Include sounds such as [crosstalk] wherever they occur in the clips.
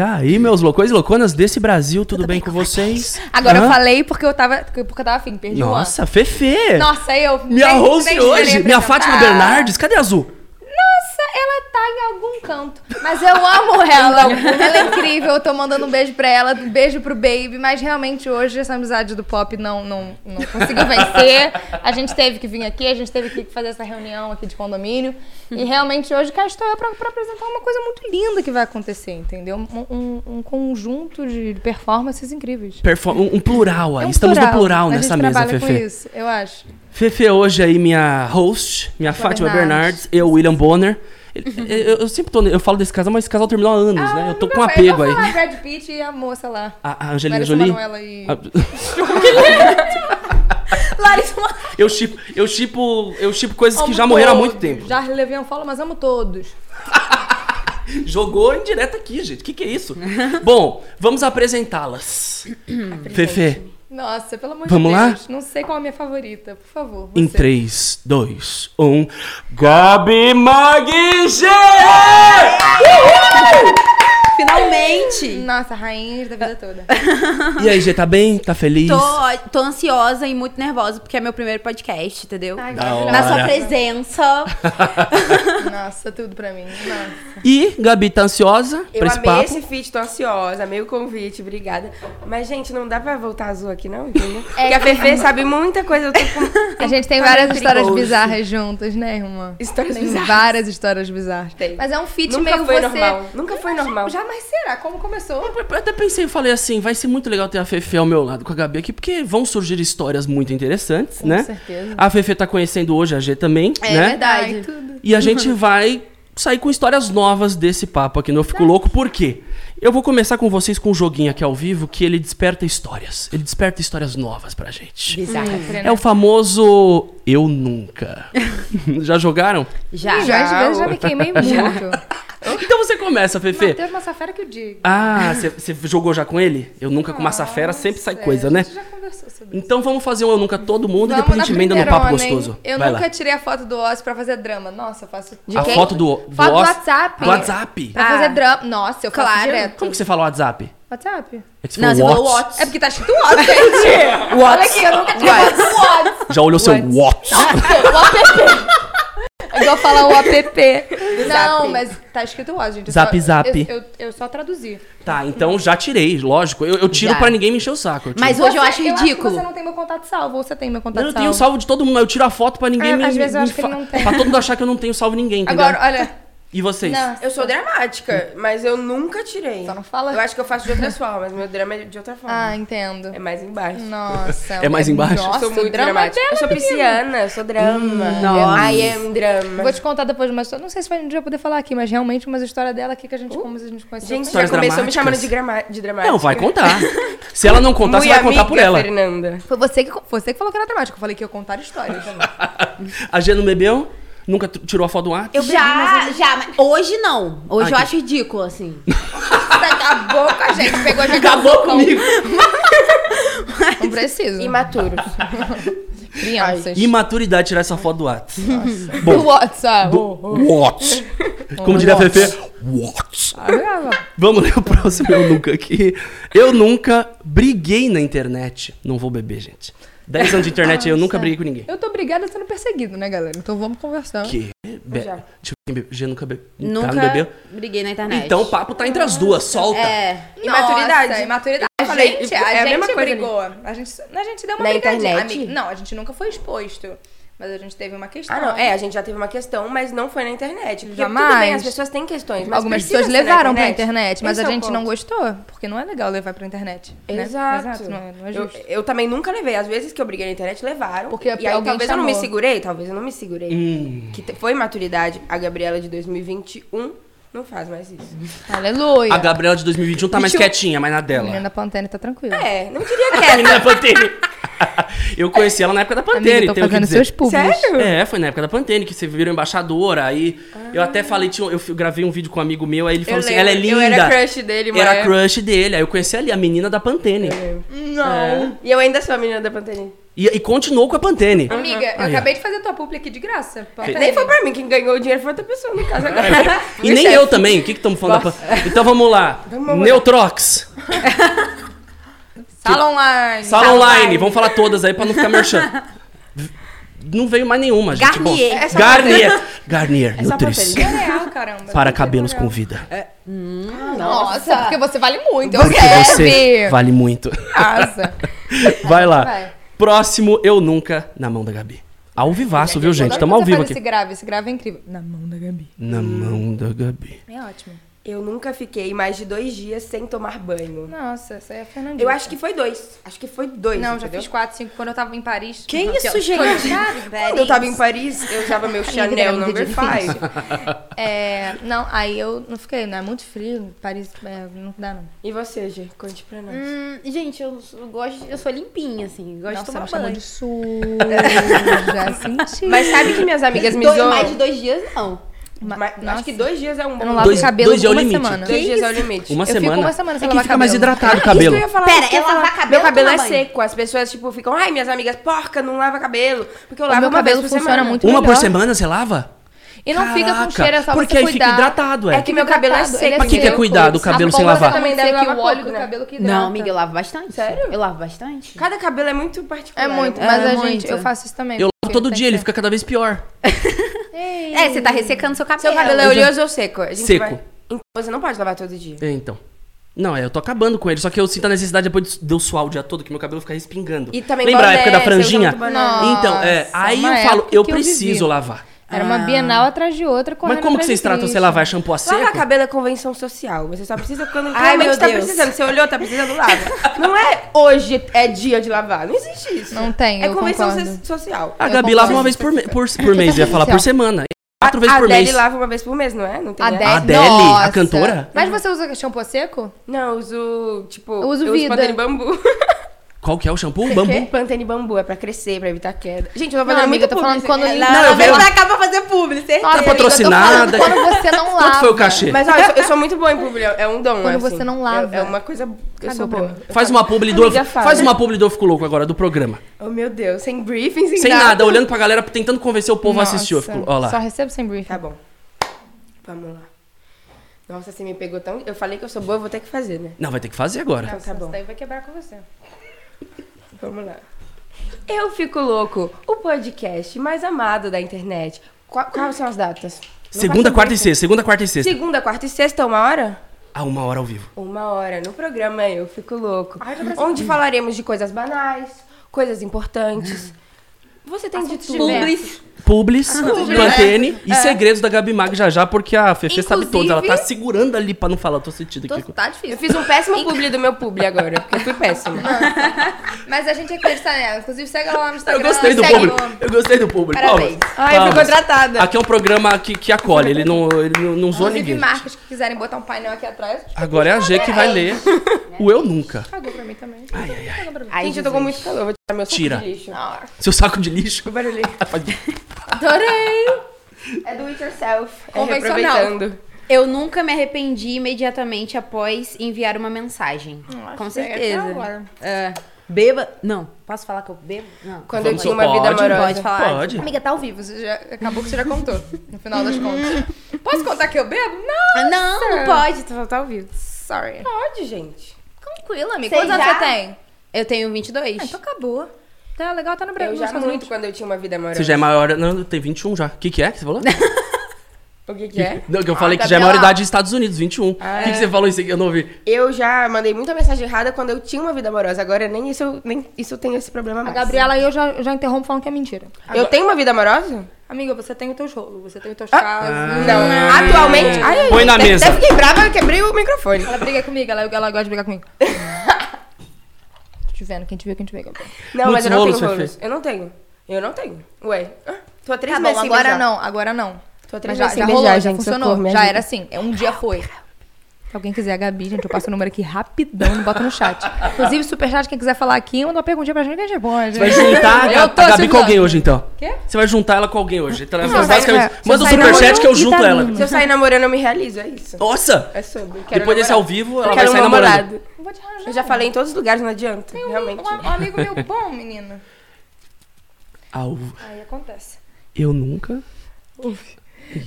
E aí, meus loucões e louconas desse Brasil, tudo, bem, com vocês? Agora Hã? eu falei porque eu tava, porque eu tava afim, perdi Nossa, Fefe! o Nossa, eu. Minha vem hoje, minha. Fátima Bernardes, cadê a Azul? Nossa, ela tá em algum canto. Mas eu amo ela. ela é incrível. Eu tô mandando um beijo pra ela, um beijo pro Baby. Mas realmente hoje essa amizade do pop não, não, não conseguiu vencer. A gente teve que vir aqui, a gente teve que fazer essa reunião aqui de condomínio. E realmente hoje cá estou eu pra, pra apresentar uma coisa muito linda que vai acontecer, entendeu? Um, um- um conjunto de performances incríveis. Perfor- um, plural aí, É um estamos no plural A nessa gente mesa, trabalha com Fefe. isso, eu acho. Fefe hoje aí, minha host, minha Fátima Bernardes. Bernardes, eu, William Bonner. Eu, eu- eu sempre tô, eu falo desse casal, mas esse casal terminou há anos, né? Eu tô Ah, com eu apego vou aí. falar Brad Pitt e a moça lá. A, a Angelina Larissa Jolie. Manoela e... A- [laughs] Larissa Manoela. Eu chipo, eu chipo, eu chipo coisas que já morreram há muito tempo. Já Levian fala, mas amo todos. [laughs] Jogou em direto aqui, gente. O que, que é isso? Bom, vamos apresentá-las. Fefe, Nossa, pelo amor Vamos de lá? Deus. Não sei qual é a minha favorita, por favor. em você. 3, 2, 1. Gabi Maguige! Finalmente! [laughs] Nossa, rainha da vida toda. E aí, Gê, tá bem? Tá feliz? Tô, tô ansiosa e muito nervosa porque é meu primeiro podcast, entendeu? Ai. Na sua presença. [laughs] Nossa, tudo pra mim. Nossa. E Gabi tá ansiosa Eu pra esse amei papo? esse feat, tô ansiosa, amei o convite, obrigada. Mas, gente, não dá pra voltar azul aqui, não, [laughs] entendeu? É Porque a Fefe sabe muita coisa, eu tô com... A gente tem Tá várias histórias perigoso. bizarras juntas, né, irmã? Histórias tem bizarras. várias histórias bizarras. Tem. Mas é um feat Nunca meio foi você... normal, nunca foi normal. Jamais será. Como começou? Eu até pensei, eu falei assim, vai ser muito legal ter a Fefe ao meu lado com a Gabi aqui, porque vão surgir histórias muito interessantes, Com né? certeza. A Fefe tá conhecendo hoje a G também, É né? verdade. Ai, tudo. E a gente vai sair com histórias novas desse papo aqui no Eu Fico Louco, por quê? Eu vou começar com vocês com um joguinho aqui ao vivo que ele desperta histórias. Ele desperta histórias novas pra gente. Bizarra. É o famoso Eu Nunca. [laughs] Já jogaram? Já. Já, às vezes já me queimei [laughs] muito. Você começa, Fefe. Matheus Massafera que eu digo. Ah, você- você jogou já com ele? Eu Nunca com massa fera sempre sai Nossa, coisa, a né? gente já conversou sobre isso. Então vamos fazer um Eu Nunca todo mundo e depois a gente emenda no papo gostoso. Eu Vai nunca lá. tirei a foto do Oz pra fazer drama. Nossa, eu faço de A quem? foto do, do, Foto do Oz- WhatsApp. Do WhatsApp. Pra Ah. fazer drama. Nossa, eu faço Claro. direto. Como que você fala WhatsApp? WhatsApp. É que você Não, você falou Whats. Whats. É porque tá escrito Oz, gente. [laughs] Olha aqui, eu nunca tirei foto do Oz. Já olhou seu Whats. Whats. O. É igual falar o app. [laughs] Não, mas tá escrito Oz, gente. Eu Zap, só, zap. Eu, eu, eu só traduzi. Tá, então já tirei, lógico. Eu, eu tiro Já. pra ninguém me encher o saco. eu. Mas hoje eu acho que ridículo. você não tem meu contato salvo, você tem meu contato eu salvo. tenho salvo de todo mundo, eu tiro a foto pra ninguém É, me às vezes eu acho que ele não tem. Pra todo mundo achar que eu não tenho salvo ninguém, entendeu? Agora, olha. E vocês? Não, Eu sou dramática, mas eu nunca tirei. Só não fala. Eu acho que eu faço de outra forma, mas meu drama é de outra forma. Ah, entendo. É mais embaixo. Nossa. É mais embaixo? Nossa, eu sou muito drama dramática. dela, eu sou pisciana, eu sou drama. nossa. I am drama. Vou te contar depois uma história. Não sei se vai um dia poder falar aqui, mas realmente uma história dela aqui que a gente, como a gente conheceu. Gente, já começou me chamando de, grama... de dramática. Não, vai contar. Se ela não contar, você vai contar por ela. Fernanda. Foi você que, você que falou que era dramático. Eu falei que ia contar histórias. [laughs] A G não bebeu? Nunca tirou a foto do ar? Eu já, já, mas hoje não. Hoje Ah, eu que- acho ridículo, assim. [laughs] Você acabou com a gente. Pegou a gente Acabou comigo. [laughs] Não preciso. Imaturos. [laughs] Crianças. Imaturidade tirar essa foto do ar. Do Bom, WhatsApp. what? Como diria a Fefe, what? Ah, Vamos ler o próximo Eu Nunca aqui. Eu nunca briguei na internet. Não vou beber, gente. 10 anos de internet eu nunca briguei com ninguém. Eu tô obrigada sendo perseguido, né, galera? Então vamos conversar. Que? Be... Já. Deixa eu ver. G nunca bebeu. Nunca Tá, não bebeu? briguei na internet. Então o papo tá entre as duas, solta. É. Imaturidade. Nossa, imaturidade. Eu A falei, gente, é a a gente mesma coisa brigou. A gente, a gente deu uma Na brigadinha. internet? Não, a gente nunca foi exposto. Mas a gente teve uma questão. Ah, não. É, a gente já teve uma questão, mas não foi na internet. Porque Jamais. tudo bem, as pessoas têm questões, mas Algumas pessoas levaram pra internet, mas Esse a é gente não ponto. gostou. Porque não é legal levar pra internet. né? Exato. Não, é- não é eu, justo. eu também nunca levei. Às vezes que eu briguei na internet, levaram. Porque e aí talvez eu não me chamou. segurei, talvez eu não me segurei. Hum. Que foi maturidade. A Gabriela de 2021 não faz mais isso. Aleluia. A Gabriela de 2021 tá mais eu- quietinha, mas na A dela. menina da Pantene tá tranquila. É, não diria A quieta. [laughs] menina da Pantene. [laughs] Eu conheci ela na época da Pantene, Amiga, tô tenho que fazendo dizer. seus públicos. Sério? É, foi na época da Pantene que você virou embaixadora. Aí eu até falei, tinha, eu gravei um vídeo com um amigo meu, aí ele falou Eu assim: lembro, ela é linda. Eu era crush dele, mano. Era crush dele. Aí eu conheci ali a menina da Pantene. Não. E eu ainda sou a menina da Pantene. E, e continuou com a Pantene. Amiga, eu ó. acabei de fazer tua publi aqui de graça. Pode Nem foi pra mim, quem ganhou o dinheiro foi outra pessoa no caso agora. [laughs] E Meu nem chefe. eu também. O que que estamos falando? da Então vamos lá. Vamos lá. Neutrox. [laughs] Sala online. Sala online. Vamos falar todas aí pra não ficar merchan. [laughs] Não veio mais nenhuma, gente. Bom, Garnier. É só Garnier. Garnier. É Nutris. É real, caramba. Para cabelos com vida. Nossa, porque você vale muito. Eu Porque você quero. vale muito. Nossa. [laughs] Vai lá. Vai. Próximo, eu nunca, na mão da Gabi. Ao vivaço, viu, gente? Estamos ao vivo aqui. Esse grave, esse grave é incrível. Na mão da Gabi. Na mão da Gabi. É ótimo. Eu nunca fiquei mais de dois dias sem tomar banho. Nossa, essa aí é a Fernandinha. Eu acho que foi dois. Acho que foi dois. Não, já entendeu? fiz quatro, cinco. Quando eu tava em Paris. Que Aqui, ó. isso, gente? Quando eu tava em Paris, eu usava meu [laughs] Chanel é Number. 5. É, não, aí eu não fiquei, né? É muito frio. Paris, é, não dá, não. E você, Gê? Conte pra nós. Hum, gente, eu, eu gosto, eu sou limpinha, assim. Gosto Nossa, de tomar chamou banho. de suja. [laughs] senti. Mas sabe que minhas amigas me Dois- zoam? mais de dois dias, não. Mas acho que dois dias é um bom Eu não lavo Dois- o cabelo dois é o uma limite. semana. Dois Que dias é o isso? limite. Uma Eu fico semana. uma semana sem é que lavar fica mais cabelo. hidratado o Isso cabelo. que eu ia falar. Pera, isso é lavar cabelo Meu cabelo é banho? seco. As pessoas, tipo, ficam, ai, minhas amigas, porca, não lava cabelo. Porque eu O lavo meu uma vez cabelo por funciona semana. muito Uma por melhor. semana você lava? E não fica com Caraca, cheiro, é só Porque você aí cuidar. fica hidratado, é. É que meu cabelo é Hidratado, seco. Pra que que é seco. cuidado o cabelo A sem lavar? também Deve lavar o óleo do né? cabelo que hidrata. Não, amiga, eu lavo bastante. Sério? Eu lavo bastante. Cada cabelo é muito particular. É muito, É mas a gente, eu faço isso também. Eu lavo todo dia, ele fica cada vez pior. Ei. É, você tá ressecando seu cabelo. Seu cabelo é Eu oleoso ou seco? A gente Seco. vai- Então você não pode lavar todo dia. É, então. Não, é, eu tô acabando com ele, só que eu sinto a necessidade depois de eu suar o dia todo, que meu cabelo fica respingando. E também Lembra a boné, época da franjinha? Nossa, Então, é, aí eu falo, eu eu preciso vivi. lavar. Era uma bienal atrás de outra, correndo Mas como que vocês tratam? Você lavar shampoo a seco? Lavar cabelo é convenção social. Você só precisa quando Ai, realmente meu tá Deus. precisando. Você olhou, tá precisando, lava. Não é hoje é dia de lavar. Não existe isso. Não tem, É eu convenção concordo. so- social. A Eu Gabi concordo. lava uma vez por, me- por, por mês, ia falar, por semana. Quatro a, vezes por a Adele mês. lava uma vez por mês, não é? Não tem A essa? A Adele, Adele, a nossa. cantora? Mas você usa shampoo seco? Não, eu uso, tipo... Eu uso eu vida. Bambu. [laughs] Qual que é o shampoo? Bambu? Pantene Bambu é pra crescer, pra evitar queda. Gente, eu tô Não, fazendo amiga, muito eu tô falando quando limpa- Não, Não, eu eu vejo- vou pra cá pra fazer publi, certeza. Nossa, tô patrocinada. Quando você não lava. Quanto foi o cachê? Mas, ó, eu sou, eu sou muito boa em publi. É um dom, Quando assim. você não lava. É, é uma coisa... Eu sou boa. Faz uma publi do... Amiga. Faz uma publi do Eu Fico Louco agora, do programa. Oh, meu Deus. Sem briefing, sem, Sem nada, olhando pra galera, tentando convencer o povo a Nossa, assistir o Eu Fico Louco. Olha Só lá. recebo sem briefing. Tá bom. Vamos lá. Nossa, você me pegou tão... Eu falei que eu sou boa, eu vou ter que fazer, né? Não, vai ter que fazer agora. Então tá bom. Isso daí vai quebrar com você. Vamos lá. Eu Fico Louco, o podcast mais amado da internet. Qua- quais são as datas? Não Segunda, quarta e sexta. Segunda, quarta e sexta. Segunda, quarta e sexta, uma hora? Ah, uma hora ao vivo. Uma hora no programa Eu Fico Louco. onde falaremos de coisas banais, coisas importantes. Você tem de tudo. Publis. Publis, Pantene e segredos da Gabi Mag já já, porque a Fefe sabe todos. Ela tá segurando ali pra não falar. Eu tô sentindo Tô, aqui. tá Eu difícil. fiz um péssimo publi do meu publi agora, porque eu fui péssima. [laughs] Mas a gente acredita nela. Inclusive, segue ela lá no Eu Instagram. gostei do o- Eu gostei do público. Parabéns. Palmas. Ai, eu fui Palmas. contratada. Aqui é um programa que, que acolhe. Ele não, ele não, não zoa Inclusive, ninguém. marcas que quiserem botar um painel aqui atrás. Agora é a G que vai ler o Eu Nunca. Cagou pra mim também. Ai, ai, ai. Ai, Gente, eu tô com muito calor, vou tirar meu saco Tira. de lixo. Ah, Seu saco de lixo. O barulhinho. [laughs] Adorei. É do it yourself. É Convencional. reaproveitando. Eu nunca me arrependi imediatamente após enviar uma mensagem. Com isso aí é certeza. agora. É, beba. Não, posso falar que eu bebo? Não. Quando Vamos- eu tinha uma vida pode, amorosa. Pode falar. Pode. Amiga, tá ao vivo. Você já, acabou que você já contou. No final das contas. [laughs] Posso contar que eu bebo? Não. Ah, Não, não pode, tá, tá ao vivo. Sorry. Pode, gente. Tranquila, amiga. Quantos anos já? você tem? Eu tenho 22. Ah, então acabou. Tá legal, tá no Brasil. Eu já muito quando eu tinha uma vida amorosa. Você já é maior. Não, tem 21 já. O que, que é que você falou? [laughs] O que que é? Não, que eu falei que tá já é bem lá. maior idade dos Estados Unidos, 21. O Ah, que, que você falou isso aqui? Eu não ouvi. Eu já mandei muita mensagem errada quando eu tinha uma vida amorosa. Agora nem isso, eu- nem isso eu tenho esse problema A mais. Gabriela e eu já, eu já interrompo falando que é mentira. Eu tenho uma vida amorosa? Amiga, você tem os teus rolos, você tem os teus Ah, casos. Não. Atualmente. Ai, Põe na até- mesa. Até fiquei brava, eu quebrei o microfone. Ela briga comigo, ela, ela gosta de brigar comigo. [laughs] Tô te vendo, quem te viu, quem te vê. Não, Muitos mas eu não rolos, tenho rolos. Eu não tenho. Eu não tenho. Ué. ah, Tô há três Tá meses bom, agora beijar. não, agora não. Tô há três já, meses já beijar, rolou, já gente. funcionou. Socorro, já era assim, é um dia foi. Se alguém quiser a Gabi, gente, eu passo o número aqui rapidão, bota no chat. Inclusive, superchat, quem quiser falar aqui, manda uma perguntinha pra gente que a gente responde. Você vai juntar a, Eu Ga- tô a Gabi com alguém hoje, então. Quê? Você vai juntar ela com alguém hoje. Então, Não, basicamente, é, manda o sai superchat que eu junto tá ela. Se eu sair namorando, eu me realizo, é isso. Nossa! É sobre. Quero Depois desse ao vivo, ela Eu vai quero um sair namorando. namorado. Não vou te arranjar. Eu já falei em todos os lugares, não adianta. Um, Realmente. um amigo meu bom, menina. Ao... Aí acontece. Eu nunca.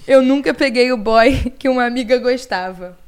Eu nunca peguei o boy que uma amiga gostava.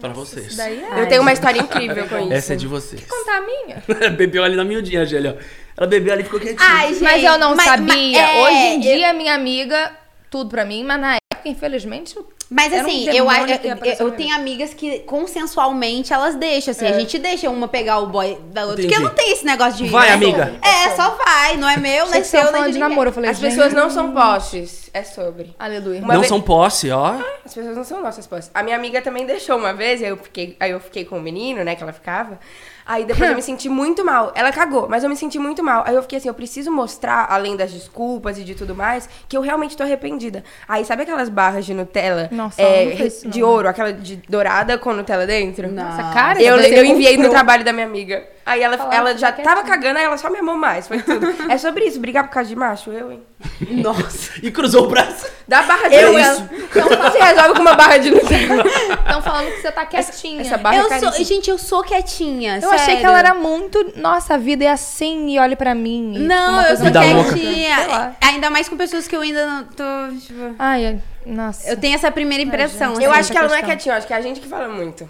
Pra vocês. Daí é. Eu tenho uma história incrível com isso. Essa é de vocês. Contar a minha? [laughs] bebeu ali na miudinha, Angélia. Ela bebeu ali e ficou quietinha. Ai, gente. Mas eu não mas- sabia. mas- é, Hoje em eu- dia, minha amiga, tudo pra mim, mas na época, infelizmente, eu- Mas Era um assim, eu, eu, que eu, tenho amigas que consensualmente elas deixam, assim, a gente deixa uma pegar o boy da outra. Porque Entendi. não tem esse negócio de. Vai, né? amiga. É, só vai, não é meu, você tava seu, nem falando de namoro. Eu falei, As pessoas não são postes, é sobre. Aleluia. Uma não vez- são posse, ó. As pessoas não são nossas posses. A minha amiga também deixou uma vez, aí eu fiquei, aí eu fiquei com o menino, né, que ela ficava. Aí depois eu me [laughs] senti muito mal. Ela cagou, mas eu me senti muito mal. Aí eu fiquei assim, eu preciso mostrar, além das desculpas e de tudo mais, que eu realmente tô arrependida. Aí sabe aquelas barras de Nutella Nossa, é, de não. ouro, aquela de dourada com Nutella dentro? Nossa, cara, Eu, eu enviei no trabalho da minha amiga. Aí ela, ela já fica tava cagando, aí ela só me amou mais. Foi tudo. [laughs] é sobre isso, brigar por causa de macho, eu, hein? Nossa. E cruzou o braço. Dá barra de Eu, Nutella. Então se [laughs] resolve com uma barra de Nutella. Estão falando que você tá quietinha. Essa barra é Eu sou, caríssima. gente, eu sou quietinha. Eu achei sério. que ela era muito. Nossa, a vida é assim e olhe pra mim. e Não, eu sou quietinha. lá. Ainda mais com pessoas que eu ainda não tô. Tipo, Ai, ai, nossa. eu tenho essa primeira impressão. gente. assim. Eu essa acho que ela não é questão. quietinha, eu acho que é a gente que fala muito.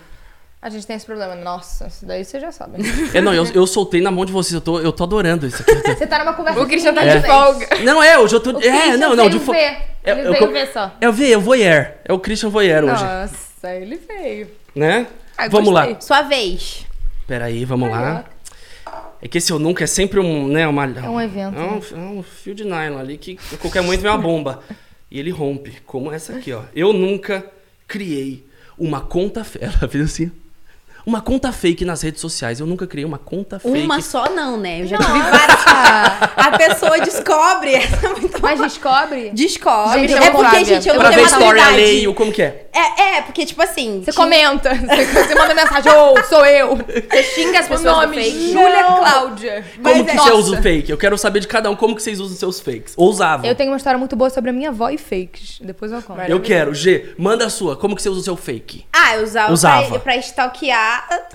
A gente tem esse problema. Nossa, isso daí você já sabe. É, não, eu, eu soltei na mão de vocês. Eu tô, eu tô adorando isso aqui. Você tá numa conversa O Christian tá É. de folga. Não, é, hoje eu tô. O é, Christian não, não, de veio fo- ver. É, Ele eu veio co- ver só. É o V, é o voyeur. É o Christian Voyeur hoje. Nossa, ele veio. Né? Ai, vamos gostei. lá. Sua vez. Peraí, vamos lá. É que esse eu nunca é sempre um, né, uma... É um evento, É um, é um fio de nylon ali que a qualquer momento vem uma bomba. E ele rompe, como essa aqui, ó. Eu nunca criei uma conta... [laughs] Ela fez assim... Uma conta fake nas redes sociais. Eu nunca criei uma conta fake. Uma só não, né? Eu já tive várias. A pessoa descobre. Essa [laughs] muito Mas descobre. Descobre. Gente, é porque, Flávia. gente, eu Eu não Pra tenho ver story alheio, como que é? É, é, porque, tipo assim. Você comenta. [laughs] Você, manda mensagem. Ô, sou eu. Você xinga as O pessoas nome, no fake. Júlia Cláudia. Como Mas que é- você Nossa. usa o fake? Eu quero saber de cada um como que vocês usam seus fakes. Ou usavam. Eu tenho uma história muito boa sobre a minha avó e fakes. Depois eu conto. Eu quero. G, manda a sua. Como que você usa o seu fake? Ah, eu usava, Usava. Pra, pra stalkear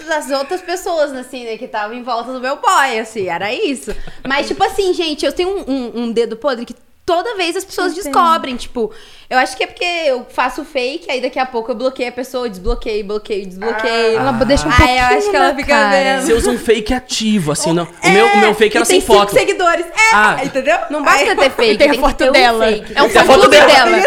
as outras pessoas, assim, né, que estavam em volta do meu boy, assim, era isso. Mas, tipo assim, gente, eu tenho um, um- um dedo podre que toda vez as pessoas Entendo. descobrem, tipo, eu acho que é porque eu faço fake, aí daqui a pouco eu bloqueio a pessoa, desbloqueio, bloqueio, desbloqueio. Ela deixa um Aí pouquinho eu acho que ela fica cara. vendo. Você usa um fake ativo, assim. Não. O, meu, o meu fake era sem tem foto. seguidores. É, Ah. entendeu? Não basta Aí- ter fake, [laughs] tem a tem foto que ter um dela. fake. É um Tem a fã foto clube dela. dela.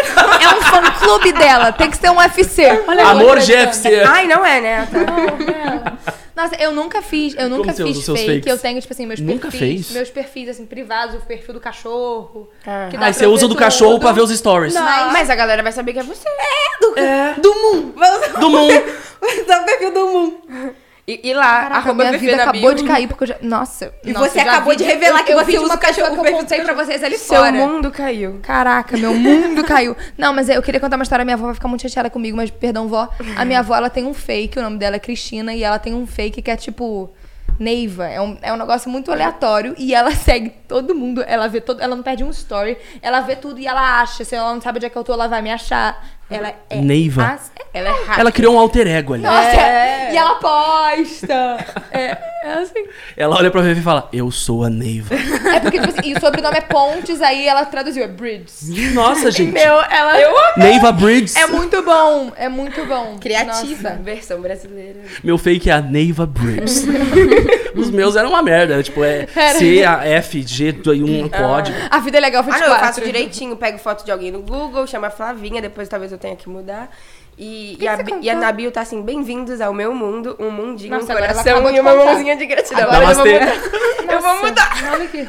É um fã clube dela. Tem que ser um UFC. Olha Amor. GFC. Ai, não é, né? Tá. Nossa, eu nunca fiz, eu nunca usa fiz fake. fakes? Eu tenho, tipo assim, meus Nunca perfis. fez? Meus perfis, assim, privados, o perfil do cachorro. Ah. que pra você usa do cachorro pra ver os stories. Mas- Mas a galera vai saber que é você. Do Moon. Vai usar, Do Moon. vai usar o perfil do Moon. E, e lá, Caraca, arroba minha vida da acabou bio. de cair porque eu já. Nossa. E nossa, você acabou de revelar eu- que eu você usa uma o cachorro que eu contei pra vocês ali Seu fora. mundo caiu. Caraca, meu mundo [laughs] caiu. Não, mas eu queria contar uma história. Minha avó vai ficar muito chateada comigo, mas perdão, vó. A minha avó, ela tem um fake, o nome dela é Cristina, e ela tem um fake que é tipo. Neiva, é um, é um negócio muito aleatório e ela [laughs] segue todo mundo, ela vê todo, ela não perde um story, ela vê tudo e ela acha, se ela não sabe onde é que eu tô, ela vai me achar. Ela é Neiva. as- Ela é. Ela criou um alter ego ali. Nossa, É. e ela posta. É, é assim. Ela olha pra Vivi e fala, eu sou a Neiva. É porque, tipo assim, e o sobrenome é Pontes, aí ela traduziu, é Bridges. Nossa, gente. Meu, ela. Neiva Bridges. É muito bom, é muito bom. Criativa. Nossa. Versão brasileira. Meu fake é a Neiva Bridges. [laughs] Os meus eram uma merda. era, Tipo, é [laughs] C, A, F, G, e um código. A vida é legal Ah, 24. não, eu faço direitinho. Pego foto de alguém no Google, chama Flavinha, depois talvez eu tenha que mudar. E, e, a, e a Nabil tá assim, bem-vindos ao meu mundo, um mundinho, Nossa, um agora ela coração acabou de e uma contar. mãozinha de gratidão. Agora eu vou Namastê. mudar. Eu vou mudar.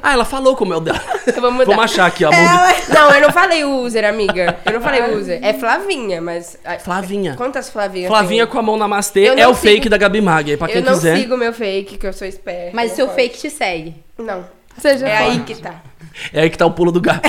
Ah, ela falou como é o dela. Eu vou mudar. Vamos achar aqui, ó. É, Não, eu não falei o user, amiga. Eu não falei o user. É Flavinha, mas. ah, Flavinha. Quantas Flavinhas? Flavinha tem? com a mão namastê é o fake sigo- da Gabi Mag. Aí pra quem Eu não quiser. sigo meu fake, que eu sou esperta. Mas seu pode. fake te segue. Não. Seja É forte. aí que tá. É aí que tá o pulo do gato.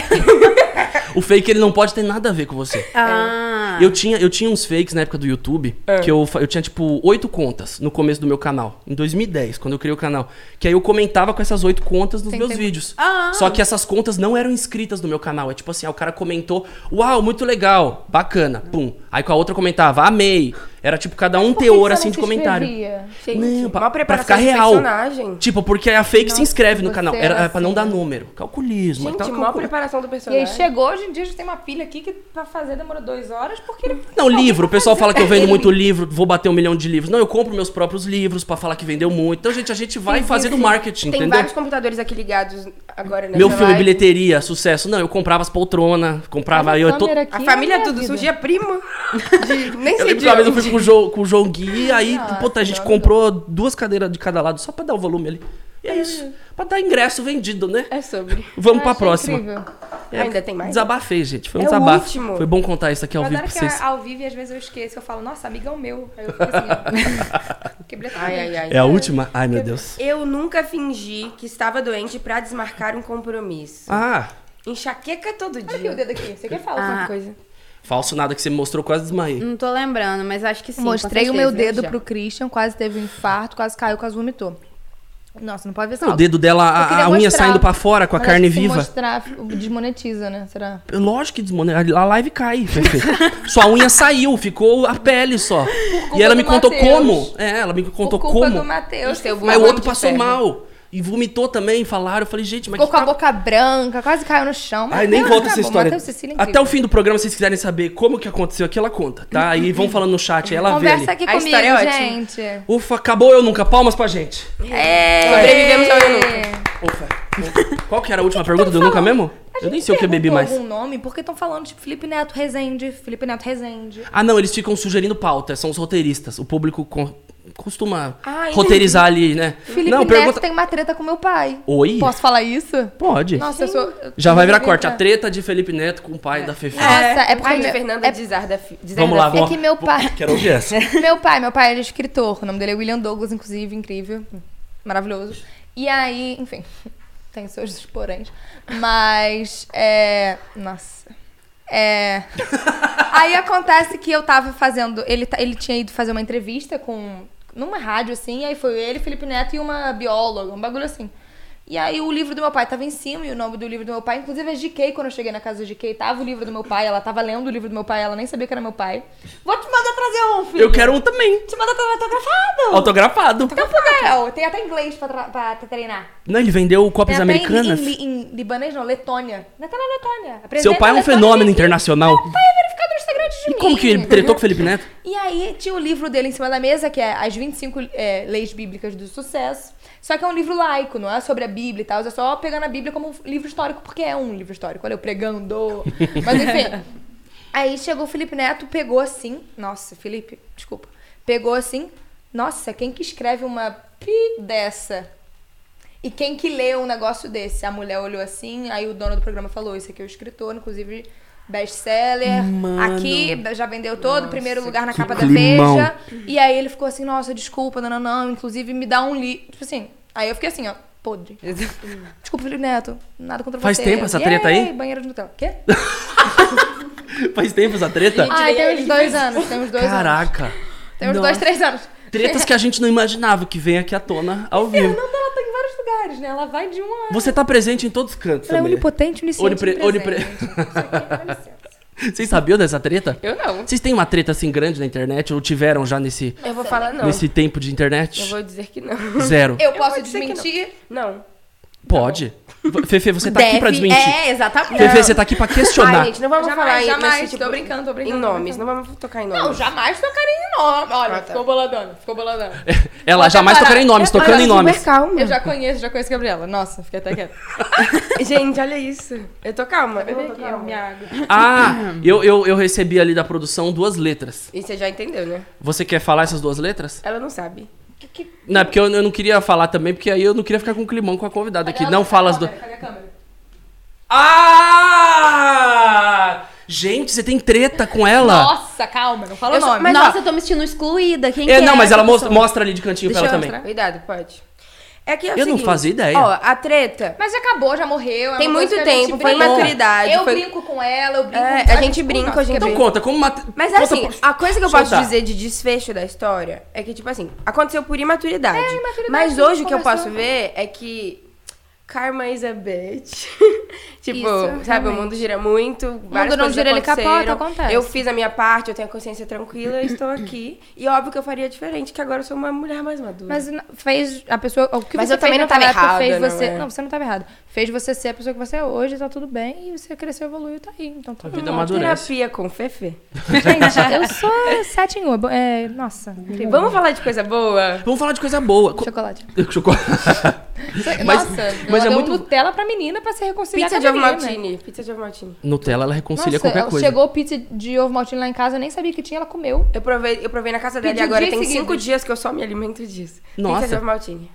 [laughs] o fake, ele não pode ter nada a ver com você. Ah. Eu tinha, eu tinha uns fakes na época do YouTube, É. que eu, eu tinha, tipo, oito contas no começo do meu canal. Em 2010, quando eu criei o canal. Que aí eu comentava com essas oito contas nos Tem meus tempo. vídeos. Ah. Só que essas contas não eram inscritas no meu canal. É tipo assim, ah, o cara comentou, uau, muito legal, bacana, pum. Aí com a outra comentava, amei, Era tipo cada um teor assim não de se comentário. Não, pra- uma pra preparação ficar real. personagem. Tipo, porque a fake se Nossa, inscreve no canal. era Era pra não assim, dar né? número. Calculismo. Gente, maior calcula- preparação do E aí personagem. chegou, hoje em dia a gente tem uma pilha aqui que pra fazer demorou duas horas, porque ele. Não, livro. O pessoal fala que eu vendo muito livro, vou bater um milhão de livros. Não, eu compro meus próprios livros pra falar que vendeu muito. Então, gente, a gente vai fazendo marketing, Tem entendeu? vários computadores aqui ligados agora nessa Meu filme, live. bilheteria, sucesso. Não, eu comprava as poltronas, comprava. Eu, tô... Câmera A família é tudo, surgia primo. [laughs] De, nem Eu sei lembro de que uma vez eu fui com o, João, com o João Gui, aí, Nossa, puta, a gente não, comprou duas cadeiras de cada lado só pra dar o volume ali. E é isso. Pra dar ingresso vendido, né? É sobre. Vamos pra próxima. incrível. É, Ainda tem mais? Desabafei, gente. Foi um É o desabafo. último. Foi bom contar isso aqui ao Eu vivo pra que vocês. é ao vivo e às vezes eu esqueço. Eu falo, nossa, amigão meu. Aí eu fico assim. [laughs] Quebrei tudo. Ai, ai, ai. É a última? Ai, meu Deus. Eu nunca fingi que estava doente pra desmarcar um compromisso. Ah, Enxaqueca todo Olha aqui o dia. dedo aqui. Você quer falar Ah. alguma coisa? Falso nada que você me mostrou, quase desmaiei. Não tô lembrando, mas acho que sim. Mostrei o meu dedo já. pro Christian, quase teve um infarto, quase caiu, quase vomitou. Nossa, não pode ver Não, o dedo dela, a, a unha mostrar, saindo pra fora com a Mas carne se viva. mostrar, desmonetiza, né? Será? Lógico que desmonetiza. A live cai. Sua unha saiu, ficou a pele só. culpa E ela me contou Matheus. como. É, ela me contou Por culpa como. do vou- Mas o outro passou ferro. mal. E vomitou também, falaram. Eu falei, gente, mas Ficou com a tá- boca branca, quase caiu no chão. Ai, nem volta essa acabou. história. É Até o fim do programa, se vocês quiserem saber como que aconteceu aqui, ela conta, tá? Aí vão falando no chat, aí ela vê Conversa aqui A comigo, história é ótima. gente. Ufa, acabou eu nunca. Palmas pra gente. É. Sobrevivemos ao eu nunca. Ufa. Qual que era a última pergunta do nunca mesmo? Eu nem sei o que eu bebi mais. algum nome? Porque estão falando tipo Felipe Neto Rezende, Felipe Neto Rezende. Ah, não, eles ficam sugerindo pauta, são os roteiristas. O público co- costuma entendi. roteirizar ali, né? Felipe não, Neto pergunta. tem uma treta com meu pai. Oi? Posso falar isso? Pode. Nossa, eu sou... Já vai virar corte. A treta de Felipe Neto com o pai da Fefe. Nossa, é porque Pai de Fernanda é- de Zarda Fi- de Vamos lá, Fi- vamos É que meu pai... Quero ouvir essa. [laughs] Meu pai, meu pai ele é escritor. O nome dele é William Douglas, inclusive, incrível. Maravilhoso. E aí, enfim, [laughs] tem seus poréns. Mas, é. Nossa. É. [laughs] Aí acontece que eu tava fazendo. Ele, ele tinha ido fazer uma entrevista com. Numa rádio, assim, aí foi ele, Felipe Neto e uma bióloga, um bagulho assim. E aí o livro do meu pai tava em cima, e o nome do livro do meu pai, inclusive a GK, quando eu cheguei na casa da GK, tava o livro do meu pai, ela tava lendo o livro do meu pai, ela nem sabia que era meu pai. Vou te mandar trazer um, filho. Eu quero um também. Te mandar trazer autografado. Autografado. Então, Fudel, tem até inglês pra, pra treinar. Não, ele vendeu cópias Tem até americanas. Em, em, em libanês, não, Letônia. Naquela Letônia. Seu pai é um Letônia fenômeno internacional. Meu pai é de E mim. como que ele tretou com o Felipe Neto? E aí tinha o livro dele em cima da mesa, que é As 25 é, Leis Bíblicas do Sucesso. Só que é um livro laico, não é sobre a Bíblia e tal. É só pegando a Bíblia como um livro histórico, porque é um livro histórico. Olha, eu pregando. [laughs] Mas enfim. Aí chegou o Felipe Neto, pegou assim. Nossa, Felipe, desculpa. Pegou assim. Nossa, quem que escreve uma pi dessa? E quem que lê um negócio desse? A mulher olhou assim, aí o dono do programa falou: Isso aqui é o escritor, inclusive best-seller. Aqui já vendeu todo, primeiro lugar na capa climão. da Veja. E aí ele ficou assim: Nossa, desculpa, não, não, não. Inclusive me dá um livro. Tipo assim. Aí eu fiquei assim, ó, podre. [laughs] Desculpa, Felipe Neto. Nada contra Faz você. tempo essa treta aí? Banheiro de Nutella. Quê? [laughs] Faz tempo essa treta? Ah, tem uns dois anos. Tem uns dois anos. Caraca. Tem uns Nossa. dois, três anos. Tretas que a gente não imaginava que vem aqui à tona ao vivo. Fernanda, ela tá lugares, né? Ela vai de uma. Você tá presente em todos os cantos Ela é onipotente, onisciente, Onipre- onipresente. onipre- licença. [laughs] Vocês sabiam dessa treta? Eu não. Vocês têm uma treta assim grande na internet ou tiveram já nesse, Eu vou falar não. nesse tempo de internet? Eu vou dizer que não. Zero. Eu posso que não. desmentir. Não. Pode. Fefe, você tá aqui pra Deve- desmentir. É, exatamente. Fefe, você tá aqui pra questionar. Ai, gente, não vamos Jamais, falar em- jamais. nesse tipo, Tô brincando, tô brincando, Em tô nomes, não vamos tocar em nomes. Não, jamais tocaria em nome. Olha, Ah, tá. ficou boladona, ficou boladona. Ela Vou jamais tocaria em nomes, Eu tocando em nomes. calma. Eu já [laughs] conheço, já conheço a Gabriela. Nossa, fiquei até quieta. [laughs] Gente, olha isso. Eu tô calma. Eu tocar ó, uma. minha água. Ah, [clears throat] eu, eu, eu recebi ali da produção duas letras. E você já entendeu, né? Você quer falar essas duas letras? Ela não sabe. Não, é porque eu, eu não queria falar também, porque aí eu não queria ficar com climão com a convidada aqui. Não fala as duas. Cadê a câmera? Ah! Gente, você tem treta com ela? Nossa, calma, não fala Eu o nome. mas, Nossa, ó, eu tô me sentindo excluída. Quem É, que não, mas essa ela mostra, pessoa? mostra ali de cantinho Deixa pra eu ela também. mostrar. Cuidado, pode. É que é Eu não seguinte, fazia ideia. Ó, a treta. Mas já acabou, já morreu. é Tem muito tempo, foi brinca. maturidade, Eu foi- brinco com ela, eu brinco É, com a gente brinca, Nossa, a gente Então conta, como uma. Mas conta assim, por- a coisa que eu posso Soltar. dizer de desfecho da história é que, tipo assim, aconteceu por imaturidade. É, imaturidade Mas hoje o que eu posso ver é que Karma is a bitch. [laughs] tipo, Isso, sabe, o realmente. mundo gira muito. várias não coisas gira, ele capota, acontece. Eu fiz a minha parte, eu tenho a consciência tranquila estou aqui. E óbvio que eu faria diferente, que agora eu sou uma mulher mais madura. Mas fez a pessoa. O que Mas você eu também fez não naquela tava época fez você. não é? Não, você não estava errado. Fez você ser a pessoa que você é hoje, tá tudo bem. E você cresceu, evoluiu, tá aí. Então tá vida bom. amadurece. Terapia com Fefe. Gente, eu sou sete em uma. É, nossa, incrível. Vamos falar de coisa boa? Vamos falar de coisa boa. Co- Chocolate. [laughs] Chocolate. Mas- nossa, mas ela é deu muito- Nutella pra menina pra se reconciliar Pizza com de a ovo menina. maltine. Pizza de ovo maltine. Nutella, ela reconcilia Nossa, qualquer coisa. chegou pizza de ovo maltine lá em casa, eu nem sabia que tinha, ela comeu. Eu provei, eu provei na casa dela e Pediu agora tem seguidos. cinco dias que eu só me alimento disso. Nossa. Pizza de ovo maltine.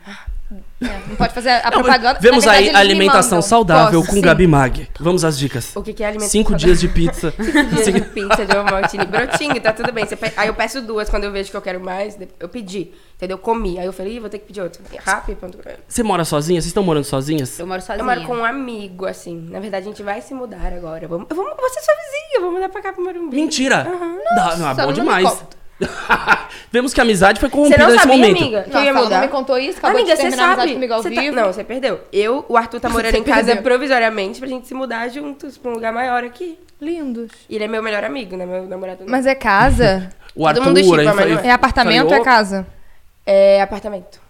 É, não pode fazer a Não, propaganda. Vemos verdade, aí alimentação saudável Posso, com sim. Gabi Mag. Vamos às dicas. O que, que é alimentação Cinco saudável? dias de pizza. [laughs] Dia de pizza de maltine. Brotinho, tá tudo bem. Você pe- Aí eu peço duas quando eu vejo que eu quero mais. Eu pedi, entendeu? Comi. Aí eu falei, "Ih, vou ter que pedir outra. Rápido. Você mora sozinha? Vocês estão morando sozinhas? Eu moro sozinha. Eu moro com um amigo, assim. Na verdade, a gente vai se mudar agora. Vamos, eu vou, eu vou ser sua vizinha, eu vou mudar pra cá pro Morumbi. Mentira! Dá, não, é bom não me demais. [laughs] Vemos que a amizade foi Você corrompida nesse sabia, momento. amiga? Que eu Nossa, ia ela mudar. não me contou isso, acabou Amiga, de você terminar a amizade sabe. comigo ao Você tá- vivo. Não, você perdeu. Eu, o Arthur tá morando Você em casa perdeu. provisoriamente pra gente se mudar juntos pra um lugar maior aqui. Lindos. E ele é meu melhor amigo, né? Meu namorado. não. Mas é casa? [laughs] O Todo Arthur, mundo É apartamento ou é "Ô, casa? É apartamento.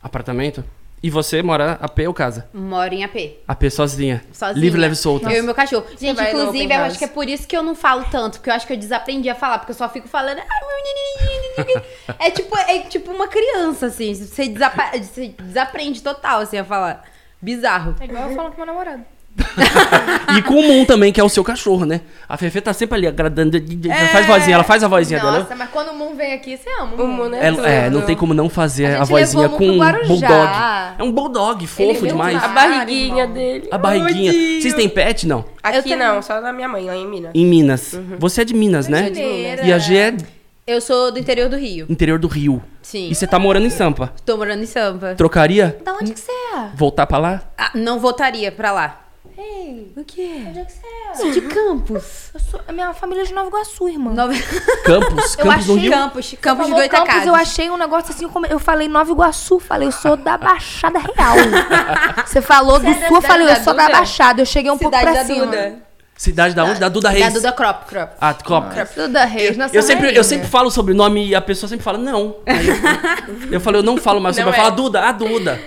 Apartamento? E você mora AP ou casa? Moro em AP. AP sozinha. Sozinha. Livre, leve e solta. Eu e meu cachorro. Gente, inclusive, eu house. acho que é por isso que eu não falo tanto, porque eu acho que eu desaprendi a falar, porque eu só fico falando. "Ai, meu nini". É tipo, é tipo uma criança, assim. Você, desapa- você desaprende total, assim, a falar. Bizarro. É igual eu falando com meu namorado. E com o Moon também, que é o seu cachorro, né? A Fefe tá sempre ali agradando. Faz vozinha, ela faz a vozinha dela. Nossa, mas quando o Moon vem aqui, você ama O o Moon. Né? É, é, não tudo. tem como não fazer A a, vozinha com um bulldog. É um bulldog fofo demais. A barriguinha irmão. dele. A barriguinha. Vocês têm pet? Não. Aqui Eu tenho. não, só da minha mãe, lá em Minas. Em Minas. Você é de Minas, né? Mineira. E a G é Eu sou do interior do Rio. interior do Rio. Sim. E você tá morando em Sampa. Tô morando em Sampa. Trocaria? Da onde que você é? Voltar pra lá? Ah, não votaria pra lá. Ei, O quê? onde é que você é? Sou de Campos. Eu sou, a minha família é de Nova Iguaçu, irmã. Nova... [laughs] Campos? Eu Campos achei- Rio? Campos. Campos de Falou Campos, eu achei um negócio assim, como eu falei Nova Iguaçu, falei, eu sou da Baixada Real. [laughs] Você falou do Você é da Sul, eu falei, eu sou da Duda? Baixada. Eu cheguei um pouco Cidade pra da cima. Duda. Cidade da onde? Da Duda Reis. Da Duda Crop. Crop. Ah, Clop. Duda Reis, nossa Eu sempre, rainha. eu sempre falo o sobrenome e a pessoa sempre fala, não. Aí eu, eu falo, eu não falo mais, você Não vai é. falar Duda, a Duda.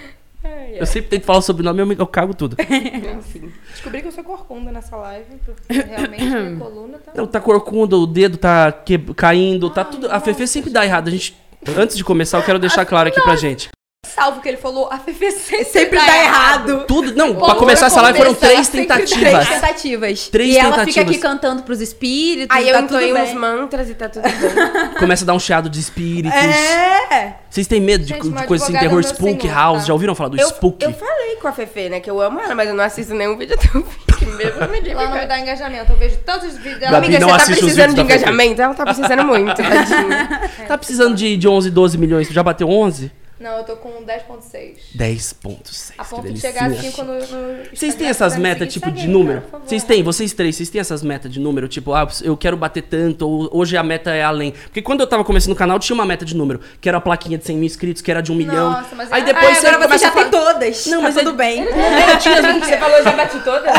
Eu sempre tento falar o sobrenome e eu, eu cago tudo. [laughs] Descobri que eu sou corcunda nessa live, porque [laughs] realmente minha coluna tá... Não, tá corcunda, o dedo tá que- caindo, tá tudo. A Fefe sempre dá errado. A gente, antes de começar, eu quero deixar claro aqui pra gente. Salvo que ele falou, a Fefe sempre, Sempre dá errado. Tudo. Não, pra Coluna começar essa live foram três sempre Três tentativas. tentativas. Três e ela fica tentativas. aqui cantando pros espíritos. Aí eu tá tudo entoei uns mantras e tá tudo bem. [laughs] Começa a dar um chiado de espíritos. É. Vocês têm medo de, Gente, de uma coisa assim, terror é Spook senhor, House? tá? Já ouviram falar do Eu, Spook? eu falei com a Fefe, né, que eu amo ela, mas eu não assisto nenhum vídeo tão [laughs] que mesmo me. Ela não me dá engajamento, eu vejo tantos vídeos dela. Gabi Amiga, não você tá os precisando de engajamento? Ela tá precisando muito, tadinha. [laughs] Tá precisando de, de 11, 12 milhões. Já bateu 11? Não, eu tô com 10.6. 10.6. A ponto de chegar a 5 no, no Vocês têm essas metas, tipo, de número? cara. Vocês têm, vocês três, vocês têm essas metas de número? Tipo, ah, eu quero bater tanto, ou hoje a meta é além. Porque quando eu tava começando o canal, tinha uma meta de número, que era a plaquinha de 100 mil inscritos, que era de um milhão. Nossa, mas Aí é- depois Ah, você agora você já tem todas. Não, tá mas tudo é- bem. [laughs] É, tinha [laughs] Você falou, já bati todas?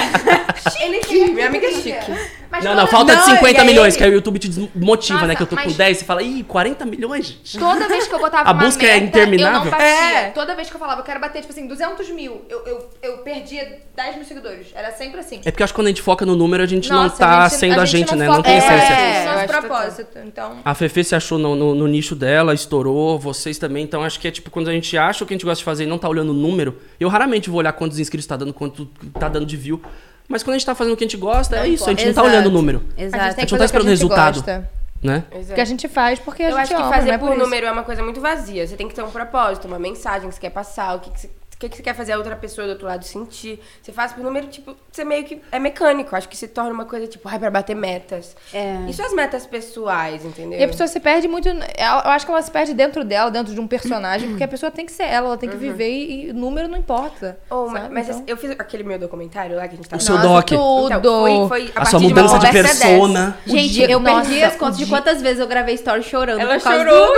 Chique, minha amiga é chique. Mas Não, toda- não, falta de Não, 50 e aí- milhões, que aí o YouTube te desmotiva, Nossa, né? Que eu tô com mas- 10, você fala, ih, 40 milhões? gente?" Toda vez que eu botava A uma busca é meta, interminável? eu não batia. É. Toda vez que eu falava, eu quero bater, tipo assim, 200 mil, eu, eu, eu perdia 10 mil seguidores. Era sempre assim. É porque eu acho que quando a gente foca no número, a gente não Nossa, tá a gente- sendo a gente, não né? foca- Não tem é, essência. É, esse nosso propósito. Então, A Fefe se achou no, no- no nicho dela, estourou, vocês também. Então acho que é tipo, quando a gente acha o que a gente gosta de fazer e não tá olhando o número, eu raramente vou olhar quantos inscritos tá dando, quanto tá dando de view. Mas quando a gente tá fazendo o que a gente gosta, é Não isso, a gente importa. não tá olhando o Exato. número, a gente Exato. tem A gente que não fazer tá o que a esperando gente resultado. gosta. né? Que a gente faz porque a Eu gente acho que ama, fazer né? por isso. número é uma coisa muito vazia. Você tem que ter um propósito, uma mensagem que você quer passar, o que, que você. O que, que você quer fazer a outra pessoa do outro lado sentir? Você faz por número, tipo, você meio que é mecânico. Acho que se torna uma coisa, tipo, ai, pra bater metas. É. E suas metas pessoais, entendeu? E a pessoa se perde muito. ela- Eu acho que ela se perde dentro dela, dentro de um personagem, porque a pessoa tem que ser ela, ela tem que viver e, e número não importa. Oh, sabe? mas Então- eu fiz aquele meu documentário lá que a gente tava O seu Nossa, doc. tudo. Então, foi, foi a, A sua partir mudança de de persona. O Gente, dia- eu perdi nossa, as contas o de quantas vezes eu gravei story chorando Ela por causa chorou, do...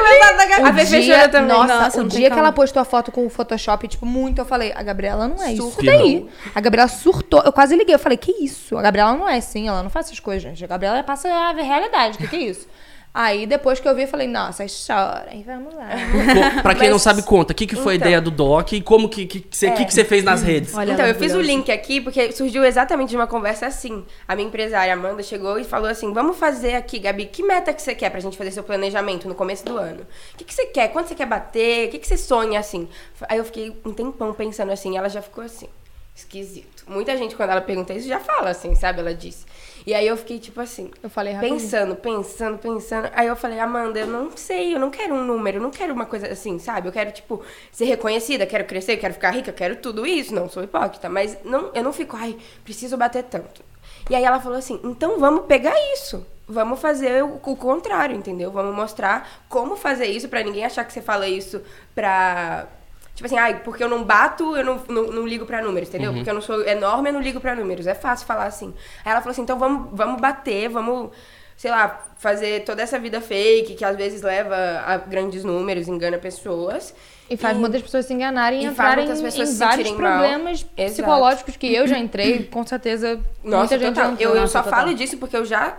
O A Fefe dia- chorou também. Nossa, Nossa, o dia que ela postou a foto com o Photoshop, tipo, muito muito. Eu falei, a Gabriela não é isso Surtou. daí. A Gabriela surtou. Eu quase liguei. Eu falei, que isso? A Gabriela não é assim, ela não faz essas coisas, gente. A Gabriela passa a realidade. O que, que é isso? Aí depois que eu vi, eu falei, nossa, chorem, vamos lá. Co- Pra quem não Mas- sabe, conta. O que, que foi a Então. ideia do Doc e como que, que, que, você, que, que você fez nas redes? Olha, então, eu fiz o link aqui porque surgiu exatamente de uma conversa assim. A minha empresária Amanda chegou e falou assim: vamos fazer aqui, Gabi, que meta que você quer pra gente fazer seu planejamento no começo do ano? O que, que você quer? Quanto você quer bater? O que, que você sonha assim? Aí eu fiquei um tempão pensando assim, ela já ficou assim, esquisito. Muita gente, quando ela pergunta isso, já fala assim, sabe? Ela disse. E aí eu fiquei tipo assim. Eu falei. Pensando, pensando, pensando. Aí eu falei, Amanda, eu não sei, eu não quero um número, eu não quero uma coisa assim, sabe? Eu quero, tipo, ser reconhecida, quero crescer, quero ficar rica, quero tudo isso. Não sou hipócrita, mas não, eu não fico, ai, preciso bater tanto. E aí ela falou assim, então vamos pegar isso. Vamos fazer o, o contrário, entendeu? Vamos mostrar como fazer isso pra ninguém achar que você fala isso pra. Tipo assim, ai, porque eu não bato, eu não, não, não ligo pra números, entendeu? Porque eu não sou enorme, eu não ligo pra números. É fácil falar assim. Aí ela falou assim, então vamos, vamos bater, vamos, sei lá, fazer toda essa vida fake, que às vezes leva a grandes números, engana pessoas. E faz muitas pessoas se enganarem e, e faz entrarem muitas pessoas em se vários sentirem mal. problemas Exato. psicológicos que eu já entrei, com certeza Nossa, muita gente total. já entrou. eu, eu Nossa, só total. falo disso porque eu já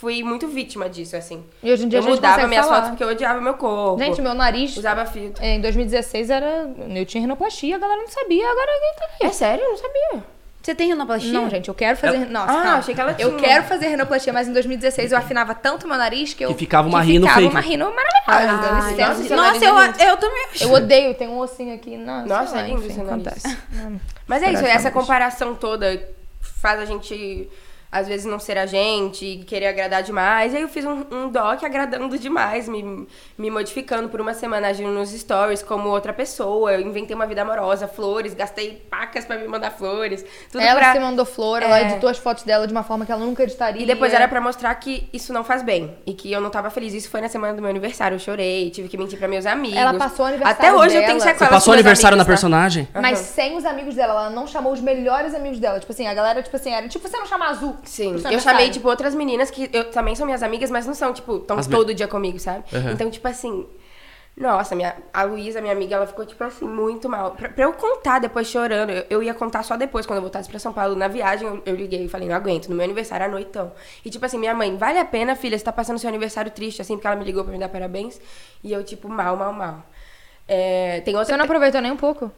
fui muito vítima disso, assim. E hoje em dia eu a gente mudava minhas falar. fotos porque eu odiava meu corpo. Gente, meu nariz Usava filtro. em 2016 era. Eu tinha rinoplastia, a galera não sabia, agora ninguém tá aqui. É sério? Eu não sabia. Você tem rinoplastia? Não, gente, eu quero fazer. Nossa, Ah, calma. achei que ela Eu tinha. quero fazer rinoplastia, mas em 2016 eu afinava tanto meu nariz que eu. Que ficava uma que rino ficava fake. uma rino maravilhosa. dá Ai, nossa, seu Nossa, eu, é eu também. Eu odeio, tem um ossinho aqui. Nossa, Nossa, é lindo enfim, acontece. Mas é isso, essa comparação toda faz a gente, às vezes, não ser a gente, e querer agradar demais. E aí eu fiz um, um doc agradando demais, me, me modificando por uma semana, agindo nos stories como outra pessoa. Eu inventei uma vida amorosa, flores, gastei pacas pra me mandar flores. Tudo ela pra... se mandou flor, ela É. editou as fotos dela de uma forma que ela nunca editaria. E depois era pra mostrar que isso não faz bem. E que eu não tava feliz. Isso foi na semana do meu aniversário. Eu chorei, tive que mentir pra meus amigos. Ela passou o aniversário Até hoje eu dela. tenho Você sequelas passou o aniversário na amigos, tá? personagem? Mas sem os amigos dela, ela não chamou os melhores amigos dela. Tipo assim, a galera, tipo assim, era tipo você não chama azul. Sim, eu chamei, tipo, outras meninas que eu, também são minhas amigas, mas não são, tipo, tão As me- todo dia comigo, sabe? Uhum. Então, tipo assim. Nossa, minha, a Luísa, minha amiga, ela ficou, tipo assim, muito mal. Pra, pra eu contar depois chorando, eu, eu ia contar só depois, quando eu voltasse pra São Paulo. Na viagem, eu, eu liguei e falei, não aguento, no meu aniversário à noitão. E, tipo assim, minha mãe, vale a pena, filha, você tá passando seu aniversário triste, assim, porque ela me ligou pra me dar parabéns. E eu, tipo, mal, mal, mal. É, tem outra. Você não aproveitou nem um pouco?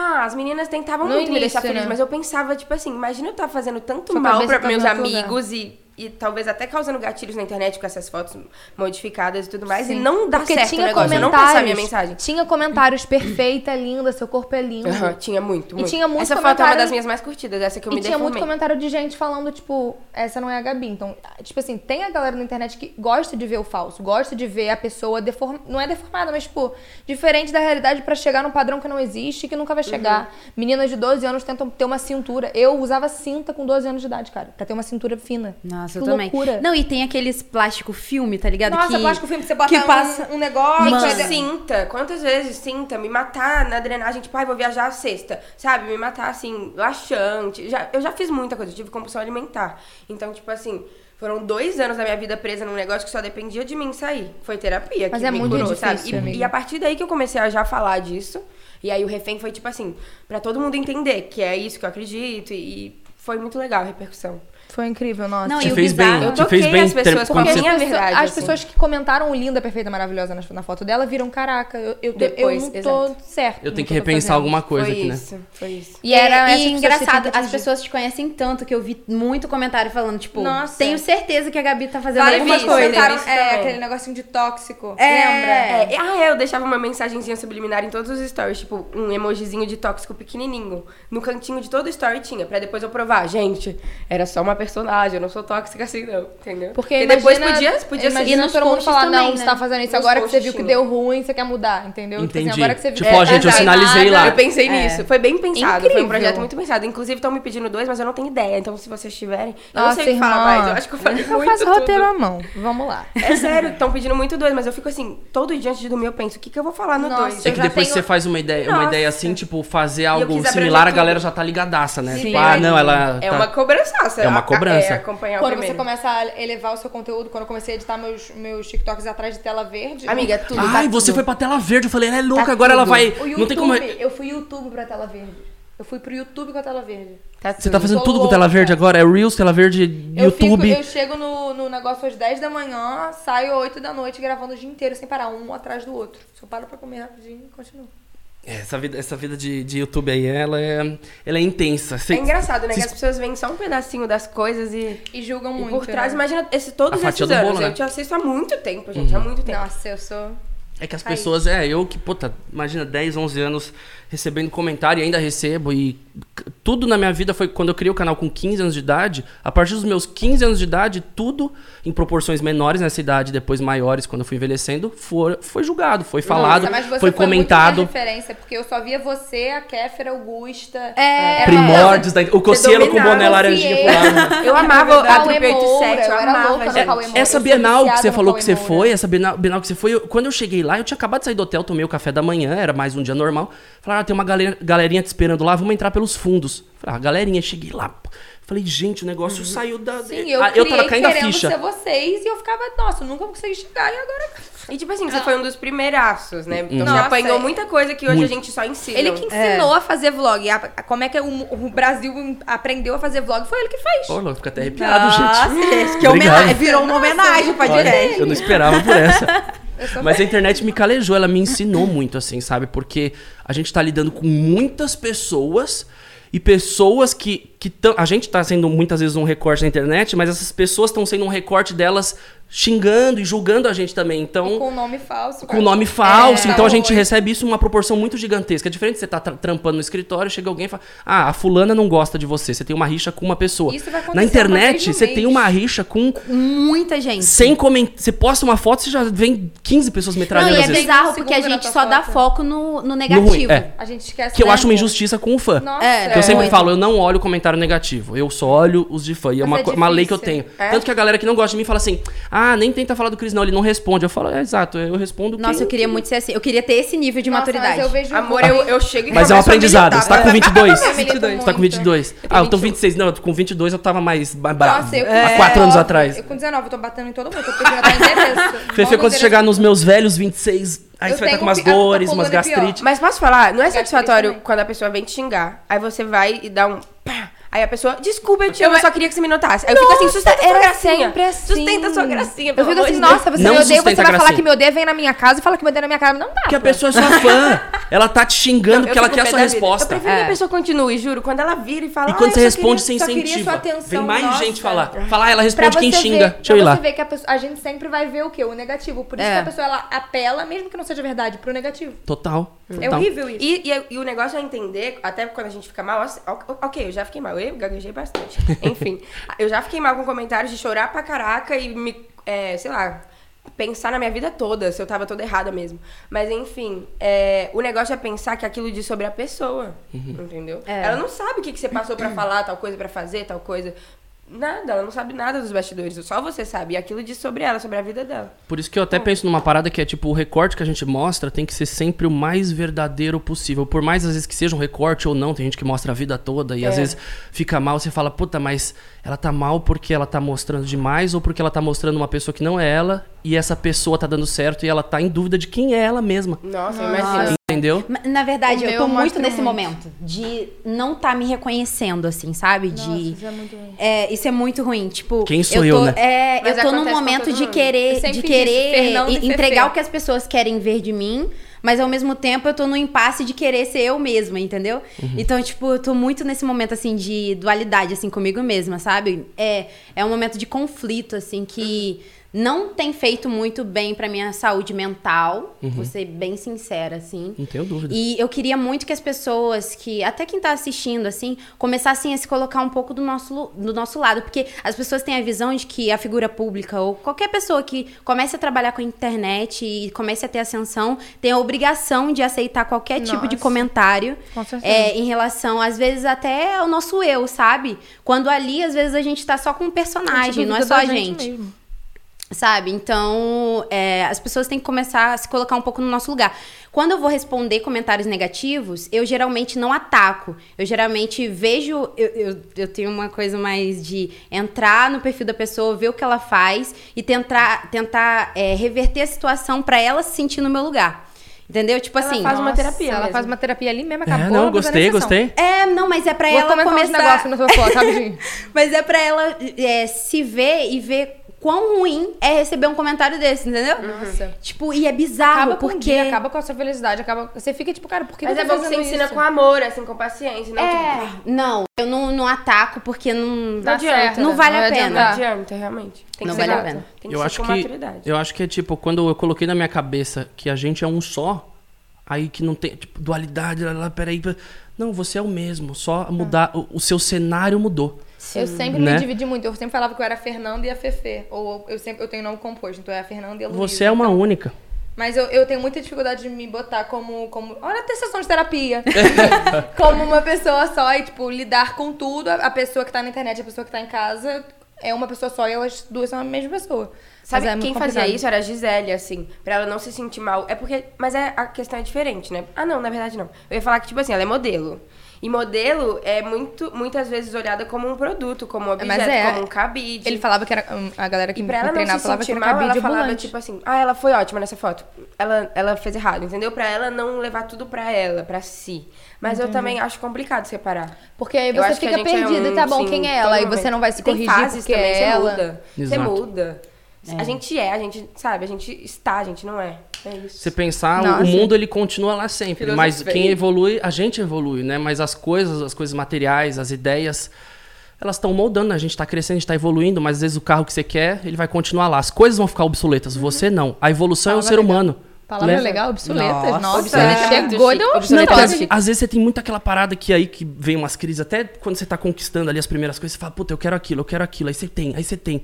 Ah, as meninas tentavam No muito me início, deixar feliz, né? mas eu pensava, tipo assim, imagina eu estar fazendo tanto Sua mal pra tá meus amigos e, e talvez até causando gatilhos na internet com essas fotos modificadas e tudo mais, Sim. e não dá Porque certo o tinha negócio, eu não passar a minha mensagem. Tinha comentários, perfeita, linda, seu corpo é lindo. Aham, tinha muito, muito. tinha muito Essa foto é uma comentário- das minhas mais curtidas, essa que eu E me tinha muito deformei. comentário de gente falando, tipo, essa não é a Gabi. Então, tipo assim, tem a galera na internet que gosta de ver o falso, gosta de ver a pessoa deformada. Não é deformada, mas, tipo, diferente da realidade pra chegar num padrão que não existe e que nunca vai chegar. Uhum. Meninas de 12 anos tentam ter uma cintura. Eu usava cinta com 12 anos de idade, cara, pra ter uma cintura fina. Nossa, que eu também. loucura. Não, e tem aqueles plástico filme, tá ligado? Nossa, que... plástico filme, você bota que um- passa- um, negócio. Gente, aí de- cinta. Quantas vezes cinta me matar na drenagem, tipo, ai, vou viajar sexta, sabe? Me matar, assim, laxante. Já, eu já fiz muita coisa, eu tive compulsão alimentar. Então, tipo assim, foram dois anos da minha vida presa num negócio que só dependia de mim sair. Foi terapia Mas que é me muito curou, difícil, sabe? E, amiga. e a partir daí que eu comecei a já falar disso. E aí o refém foi, tipo assim, pra todo mundo entender que é isso que eu acredito. E foi muito legal a repercussão. Foi incrível, nossa. Não, Te e o fez bem, bizarro- Eu te fez toquei bem as pessoas com a você- minha As pessoas- verdade, As assim. pessoas que comentaram o linda, perfeita, maravilhosa na, na foto dela viram, caraca, eu, eu, Depois, eu não tô exato. certo. Eu tenho que repensar fazendo. alguma coisa foi aqui, né? isso, foi isso. E era e, engraçado, as pessoas te conhecem tanto que eu vi muito comentário falando, tipo, Nossa. tenho certeza que a Gabi tá fazendo Várias alguma coisa. comentaram- é, aquele negocinho de tóxico. É. Lembra? É, ah, é, eu deixava uma mensagenzinha subliminar em todos os stories, tipo, um emojizinho de tóxico pequenininho. No cantinho de todo story tinha, pra depois eu provar. Gente, era só uma personagem, eu não sou tóxica assim não, entendeu? Porque depois imagina- podia, podia ser. imagina E nos todo mundo falar, também, não, né? você tá fazendo isso Nos agora que você viu que deu ruim, você quer mudar, entendeu? Tipo assim, Entendi. agora que você viu Tipo, ó, gente, eu sinalizei lá. Eu pensei É. nisso. Foi bem pensado. Foi Incrível. um projeto muito pensado. Inclusive, estão me pedindo dois, mas eu não tenho ideia. Então, se vocês tiverem. Eu Nossa, não sei o que falar mais. Eu acho que eu falei Eu muito faço tudo. roteiro à mão. Vamos lá. É sério, estão pedindo muito dois, mas eu fico assim, todo dia antes de dormir eu penso, o que, que eu vou falar no Nossa, dois? É que depois você faz uma ideia, uma ideia assim, tipo, fazer algo similar, a galera já tá ligadaça, né? Sim. Tipo, ah, não, ela. É tá- uma cobrança. É uma cobrança. É acompanhar o Quando primeiro. você começa a elevar o seu conteúdo, quando eu comecei a editar meus, meus TikToks atrás de tela verde. Amiga, é tudo. Ai, tá você tudo. foi pra tela verde. Eu falei, ela é louca, Tá agora ela tudo. vai. o YouTube, Não tem como. eu fui YouTube pra tela verde. Eu fui pro YouTube com a tela verde. Tá Você tá fazendo Tô tudo com tela louca. verde agora? É Reels, tela verde, Eu, YouTube. fico, eu chego no, no negócio às 10 da manhã, saio às 8 da noite gravando o dia inteiro sem parar, um atrás do outro. Só paro pra comer rapidinho e continuo. É, Essa vida, essa vida de, de YouTube aí, ela é, ela é intensa. Cê- É engraçado, né? cê- Que as pessoas veem só um pedacinho das coisas e, E julgam e muito. por trás. né? Imagina esse, todos esses anos. bolo, né? Eu te assisto há muito tempo, gente. Há muito tempo. Nossa, eu sou. É que as pessoas, é, eu que, puta, imagina 10, 11 anos recebendo comentário e ainda recebo. E tudo na minha vida foi quando eu criei o canal com 15 anos de idade. A partir dos meus 15 anos de idade, tudo em proporções menores nessa idade, depois maiores, quando eu fui envelhecendo, for, foi julgado, foi falado, Nossa, mas você foi Muito comentado. referência, porque eu só via você, a Kéfera, Augusta. É, Era- Primórdios, da, o Cocielo com boné laranjinha pro Confiei. lado. Eu amava a Cauê Trupe 87, Moura, eu eu era amava, louca Moura. Essa Bienal que você falou que você foi, essa Bienal, Bienal que você foi, eu- quando eu cheguei lá, eu tinha acabado de sair do hotel, tomei o café da manhã, era mais um dia normal. Falaram, ah, tem uma galera, galerinha te esperando lá, vamos entrar pelos fundos. Falei, ah, galerinha, cheguei lá. pô. Falei, gente, o negócio saiu da. Sim, eu, Ah, eu tava caindo a ficha. ser vocês e eu ficava, nossa, eu nunca vou conseguir chegar e agora... [laughs] E tipo assim, você foi um dos primeiraços, né? Então Nossa, você apanhou é. muita coisa que hoje Muito. a gente só ensina. Ele que ensinou a fazer vlog. A- a- como é que o, o Brasil aprendeu a fazer vlog, foi ele que fez. Ô, louco, fico até arrepiado, Nossa, gente. gente, que Obrigado. homenagem. Virou uma homenagem pra Olha, podcast. eu não esperava por essa. [laughs] Mas a internet me calejou, ela me ensinou muito, assim, sabe? Porque a gente tá lidando com muitas pessoas e pessoas que. que tão, a gente tá sendo muitas vezes um recorte na internet, mas essas pessoas estão sendo um recorte delas xingando e julgando a gente também. Então. com nome falso. com nome falso. É, então a gente horror. recebe isso uma proporção muito gigantesca. É diferente de você estar trampando no escritório, chega alguém e fala: Ah, a fulana não gosta de você. Você tem uma rixa com uma pessoa. Isso vai acontecer Na internet, no você tem uma rixa com Muita gente. sem comentar. Você posta uma foto, você já vem 15 pessoas Não, metralhando e é bizarro porque a gente só tua dá foto. foco no, no No negativo. ruim, é. A gente esquece Que eu acho uma injustiça com o fã. Nossa, É, Que eu sempre muito. falo, eu não olho o comentário negativo. Eu só olho os de fã. E é uma, é uma lei que eu tenho. É? Tanto que a galera que não gosta de mim fala assim: ah, nem tenta falar do Cris, não, ele não responde. Eu falo, é exato, eu respondo. Nossa, quem- eu queria muito ser assim. Eu queria ter esse nível de Nossa, maturidade. Mas eu vejo Amor, eu, eu chego e Mas é um aprendizado. militar. Você tá com 22? [laughs] Eu milito Você tá com muito. 22? Ah, eu tô 26. Não, com 22 eu tava mais bravo. Nossa, eu com Há 4 anos 19, atrás. Eu com 19, eu tô batendo em todo mundo. Eu tô pedindo até endereço. [laughs] Fefe, quando você chegar nos meus velhos 26, aí Eu você vai estar tenho com umas pi- a- a dores, umas é gastrite. Mas posso falar? Não é Gastrite satisfatório também. quando a pessoa vem te xingar. Aí você vai e dá um. pá. Aí a pessoa, desculpa, eu te amo, eu só queria que você me notasse. Aí eu fico assim, sustenta sua era gracinha. sempre assim. Sustenta sua gracinha, Eu fico assim, nossa, você Não me odeia, você vai a falar que me odeia, vem na minha casa e fala que me odeia na minha casa. Não dá. Porque a pô. pessoa é sua [laughs] fã. Ela tá te xingando porque ela quer a sua resposta. Eu prefiro que É. a pessoa continue, juro. Quando ela vira e fala. E quando "Ah, você responde queria- sua incentiva, atenção, vem mais nossa. gente falar. Falar, ela responde quem xinga. ver, Deixa eu ir lá. você ver que a, pessoa- a gente sempre vai ver o quê? O negativo. Por isso É. que a pessoa ela apela, mesmo que não seja verdade, pro negativo. Total. É total. horrível isso. E, e- e o negócio é entender, até quando a gente fica mal, assim, ok, eu já fiquei mal, eu gaguejei bastante. [laughs] Enfim, eu já fiquei mal com comentários de chorar pra caraca e me, é, sei lá, pensar na minha vida toda, se eu tava toda errada mesmo. Mas enfim, é, o negócio é pensar que aquilo diz sobre a pessoa, entendeu? É. Ela não sabe o que, que você passou pra falar, tal coisa pra fazer, tal coisa. Nada, ela não sabe nada dos bastidores, só você sabe. E aquilo diz sobre ela, sobre a vida dela. Por isso que eu até penso numa parada que é tipo, o recorte que a gente mostra tem que ser sempre o mais verdadeiro possível. Por mais às vezes que seja um recorte ou não, tem gente que mostra a vida toda e às É. vezes fica mal, você fala, puta, mas ela tá mal porque ela tá mostrando demais ou porque ela tá mostrando uma pessoa que não é ela e essa pessoa tá dando certo e ela tá em dúvida de quem é ela mesma. Nossa, imagina. Entendeu? Na verdade, O eu tô muito nesse muito. momento de não tá me reconhecendo, assim, sabe? De. isso é muito ruim. É, isso é muito ruim. Tipo, Quem sou tô, eu, né? É, Mas eu tô num momento de mundo. Eu querer, de querer entregar o que as pessoas querem ver de mim, mas ao mesmo tempo eu tô no impasse de querer ser eu mesma, entendeu? Uhum. Então, tipo, eu tô muito nesse momento, assim, de dualidade, assim, comigo mesma, sabe? É, é um momento de conflito, assim, que não tem feito muito bem pra minha saúde mental, Uhum. vou ser bem sincera, assim. Não tenho dúvida. E eu queria muito que as pessoas, que até quem tá assistindo, assim, começassem a se colocar um pouco do nosso, do nosso lado. Porque as pessoas têm a visão de que a figura pública ou qualquer pessoa que comece a trabalhar com a internet e comece a ter ascensão tem a obrigação de aceitar qualquer tipo de Nossa. comentário Com certeza. é, em relação, às vezes, até ao nosso eu, sabe? Quando ali, às vezes, a gente tá só com um personagem, não é só a gente. Sabe? Então, é, as pessoas têm que começar a se colocar um pouco no nosso lugar. Quando eu vou responder comentários negativos, eu geralmente não ataco. Eu geralmente vejo. Eu, eu, eu tenho uma coisa mais de entrar no perfil da pessoa, ver o que ela faz e tentar, tentar é, reverter a situação pra ela se sentir no meu lugar. Entendeu? Tipo Ela assim. faz uma terapia Ela mesmo. faz uma terapia ali mesmo, É, acabou. não, não gostei, gostei. É, não, mas é pra Vou ela começar. negócios na sua foto, rapidinho. [laughs] Mas é pra ela é, se ver e ver quão ruim é receber um comentário desse, entendeu? Nossa. Tipo, e é bizarro, Acaba porque. dia, acaba com a sua felicidade, acaba... Você fica tipo, cara, por que Mas é bom que você ensina isso? com amor, assim, com paciência. Não, É, tipo, não, eu não, não ataco porque não. não adianta. certo, não né? vale Não a pena. Não adianta, realmente. Tem Não que vale ser a pena. Tem que Eu ser acho com que maturidade. eu acho que é tipo quando eu coloquei na minha cabeça que a gente é um só, aí que não tem tipo dualidade, lá, lá, peraí, pera- não, você é o mesmo, só mudar o, o seu cenário mudou. Eu sempre Né? me dividi muito. Eu sempre falava que eu era a Fernanda e a Fefe. Ou eu sempre eu tenho nome composto, então é a Fernanda e a Luísa. Você é uma única. Mas eu, eu tenho muita dificuldade de me botar como. como olha a sessão de terapia. [laughs] [laughs] como uma pessoa só e, tipo, lidar com tudo. A, pessoa que tá na internet a pessoa que tá em casa é uma pessoa só e elas duas são a mesma pessoa. Sabe é quem muito fazia complicado. isso era a Gisele, assim, pra ela não se sentir mal. É porque. Mas é, a questão é diferente, né? Ah, não, na verdade não. Eu ia falar que, tipo assim, ela é modelo. E modelo é muito, muitas vezes olhada como um produto, como um objeto, Mas é. como um cabide. Ele falava que era. hum, A galera que E me pra ela não treinava se falava que sentir era mal, ela cabide falava, ambulante. tipo assim, ah, ela foi ótima nessa foto. Ela, ela fez errado, entendeu? Pra ela não levar tudo pra ela, pra si. Mas eu também acho complicado separar. Porque aí você fica gente é perdida. um, tá bom, sim, quem é ela? E você não vai se E tem corrigir fases porque também, é você ela. muda. Você Exato. Muda. A gente é, a gente, sabe, a gente está, a gente não é. É isso. Você pensar, o- Nossa. o mundo ele continua lá sempre, mas quem evolui, a gente evolui, né? Mas as coisas, as coisas materiais, as ideias, elas estão moldando, a gente tá crescendo, a gente tá evoluindo, mas às vezes o carro que você quer, ele vai continuar lá. As coisas vão ficar obsoletas, você não. A evolução é o Palavra ser legal. humano. Palavra né? legal, obsoletas. Nossa, Nossa, obsoleta ele é chegou e deu Obsoleta Não, é porque muito às, vezes você tem muito aquela parada que aí que vem umas crises, até quando você tá conquistando ali as primeiras coisas, você fala, puta, eu quero aquilo, eu quero aquilo, aí você tem, aí você tem.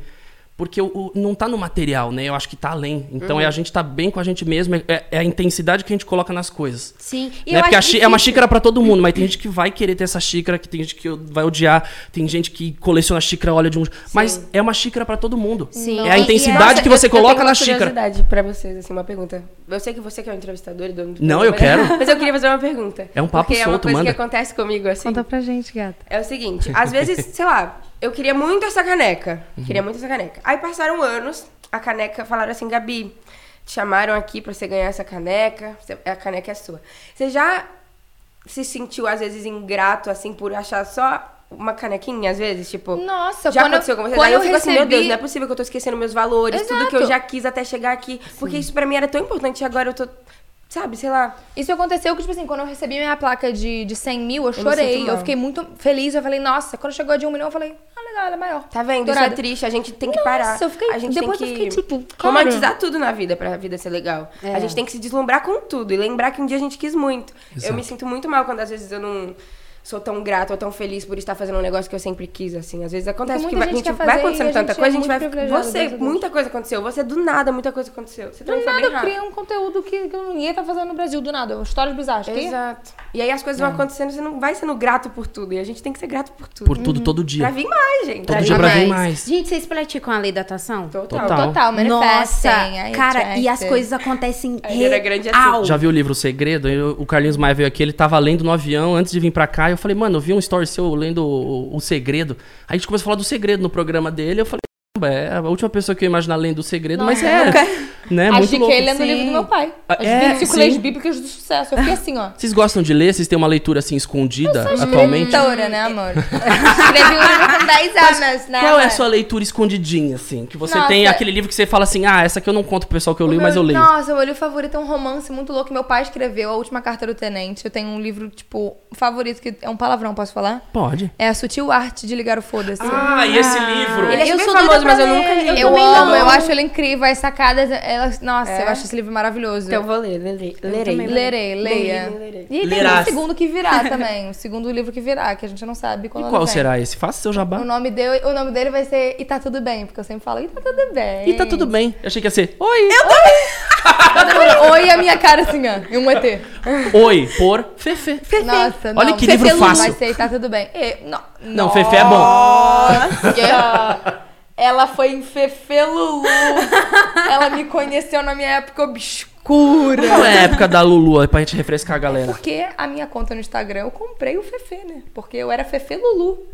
Porque o, o- não tá no material, né? Eu acho que tá além. Então Uhum. é a gente tá bem com a gente mesmo, é, é a intensidade que a gente coloca nas coisas. Sim. E Né? eu Porque é uma xícara pra todo mundo, mas tem gente que vai querer ter essa xícara, que tem gente que vai odiar, tem gente que coleciona xícara, olha de um. Mas é uma xícara pra todo mundo. Sim. É a E- e intensidade Nossa, que eu- você eu tenho coloca uma na xícara. curiosidade pra vocês, assim, uma pergunta. Eu sei que você que é o entrevistador e dono do Não, programa, eu quero. [laughs] Mas eu queria fazer uma pergunta. É um papo porque é uma solto, coisa manda. que acontece comigo, assim. Conta pra gente, gata. É o seguinte, às vezes, sei lá, eu queria muito essa caneca. Uhum. Queria muito essa caneca. Aí passaram anos, a caneca, falaram assim, Gabi, te chamaram aqui pra você ganhar essa caneca, a caneca é sua. Você já se sentiu, às vezes, ingrato, assim, por achar só uma canequinha, às vezes? Tipo, Nossa, já eu- aconteceu com você? quando Aí eu eu fico assim, meu recebi- Deus, não é possível que eu tô esquecendo meus valores, tudo que eu Exato. já quis até chegar aqui. Porque isso pra mim era tão importante e agora eu tô, sabe, sei lá. Isso aconteceu que, tipo assim, quando eu recebi minha placa de, de 100 mil, eu chorei. Eu, fiquei muito feliz. Eu falei, nossa, quando chegou a de um milhão, eu falei, ah, legal, ela é maior. Tá vendo? Dourada. Isso é triste, a gente tem que Nossa, parar. eu fiquei- a gente depois tem eu que fiquei, tipo, cara. romantizar tudo na vida pra vida ser legal. É. A gente tem que se deslumbrar com tudo e lembrar que um dia a gente quis muito. Exato. Eu me sinto muito mal quando às vezes eu não sou tão grata ou tão feliz por estar fazendo um negócio que eu sempre quis, assim. Às vezes acontece Porque que vai, a gente vai acontecendo a tanta gente coisa, é a gente vai. Você, muita coisa aconteceu. Você do nada, muita coisa aconteceu. Você Do nada, eu criei um conteúdo que, que ninguém tá fazendo no Brasil, do nada. Histórias bizarras. Que? Exato. E aí as coisas É. vão acontecendo, você não vai sendo grato por tudo. E a gente tem que ser grato por tudo. Por tudo, todo Pra dia. vir mais, gente. Todo Pra dia vir pra vir mais. Gente, vocês praticam a lei da atração? Total. Total. Total. Nossa, aí cara, e as coisas acontecem é assim. real. Já viu o livro O Segredo? O Carlinhos Maia veio aqui, ele tava lendo no avião antes de vir pra cá. Eu falei, mano, eu vi um story seu lendo o, o Segredo. Aí a gente começou a falar do segredo no programa dele. Eu falei, "Caramba, é a última pessoa que eu ia imaginar lendo o segredo, mas é. Né, muito Achei que ele lendo o livro do meu pai. Ah, As é, 25 sim. leis bíblicas do sucesso. Eu fiquei assim, ó. Vocês gostam de ler? Vocês têm uma leitura assim escondida atualmente? Escritora, né, amor? [laughs] Escrevi um livro com 10 anos, né? Qual é a sua leitura escondidinha, assim? Que você Nossa. tem aquele livro que você fala assim, ah, essa aqui eu não conto pro pessoal que eu li, meu- mas eu leio. Nossa, o meu livro favorito é um romance muito louco que meu pai escreveu, A Última Carta do Tenente. Eu tenho um livro, tipo, favorito, que é um palavrão, posso falar? Pode. É A Sutil Arte de Ligar o Foda-se. Ah, e esse livro? Ele é Eu sou famoso, mas eu nunca li. Eu Eu também amo, não. eu acho ele incrível. As sacadas, elas, nossa, É? eu acho esse livro maravilhoso. Então eu vou ler, lerei. lerei. também Lerei, leia. Lerei. E tem Lerás. um segundo que virá [laughs] também. O segundo livro que virá, que a gente não sabe E quando qual ele vem. será esse? Faça seu jabá. O nome, dele, o nome dele vai ser E Tá Tudo Bem, porque eu sempre falo E Tá Tudo Bem. E tá tudo bem. Eu achei que ia ser Oi. Todo mundo, [laughs] Oi, a minha cara assim, ó. E um ET. Oi, por Fefe. Nossa, Olha não. que Fefe livro Lu fácil. Vai ser E Tá Tudo Bem. E, não, Não, Fefe é bom. Nossa. [laughs] Ela foi em Fefe Lulu. [laughs] Ela me conheceu na minha época obscura. Qual é a época da Lulu aí pra gente refrescar a galera? Porque a minha conta no Instagram eu comprei o Fefe, né? Porque eu era Fefe Lulu.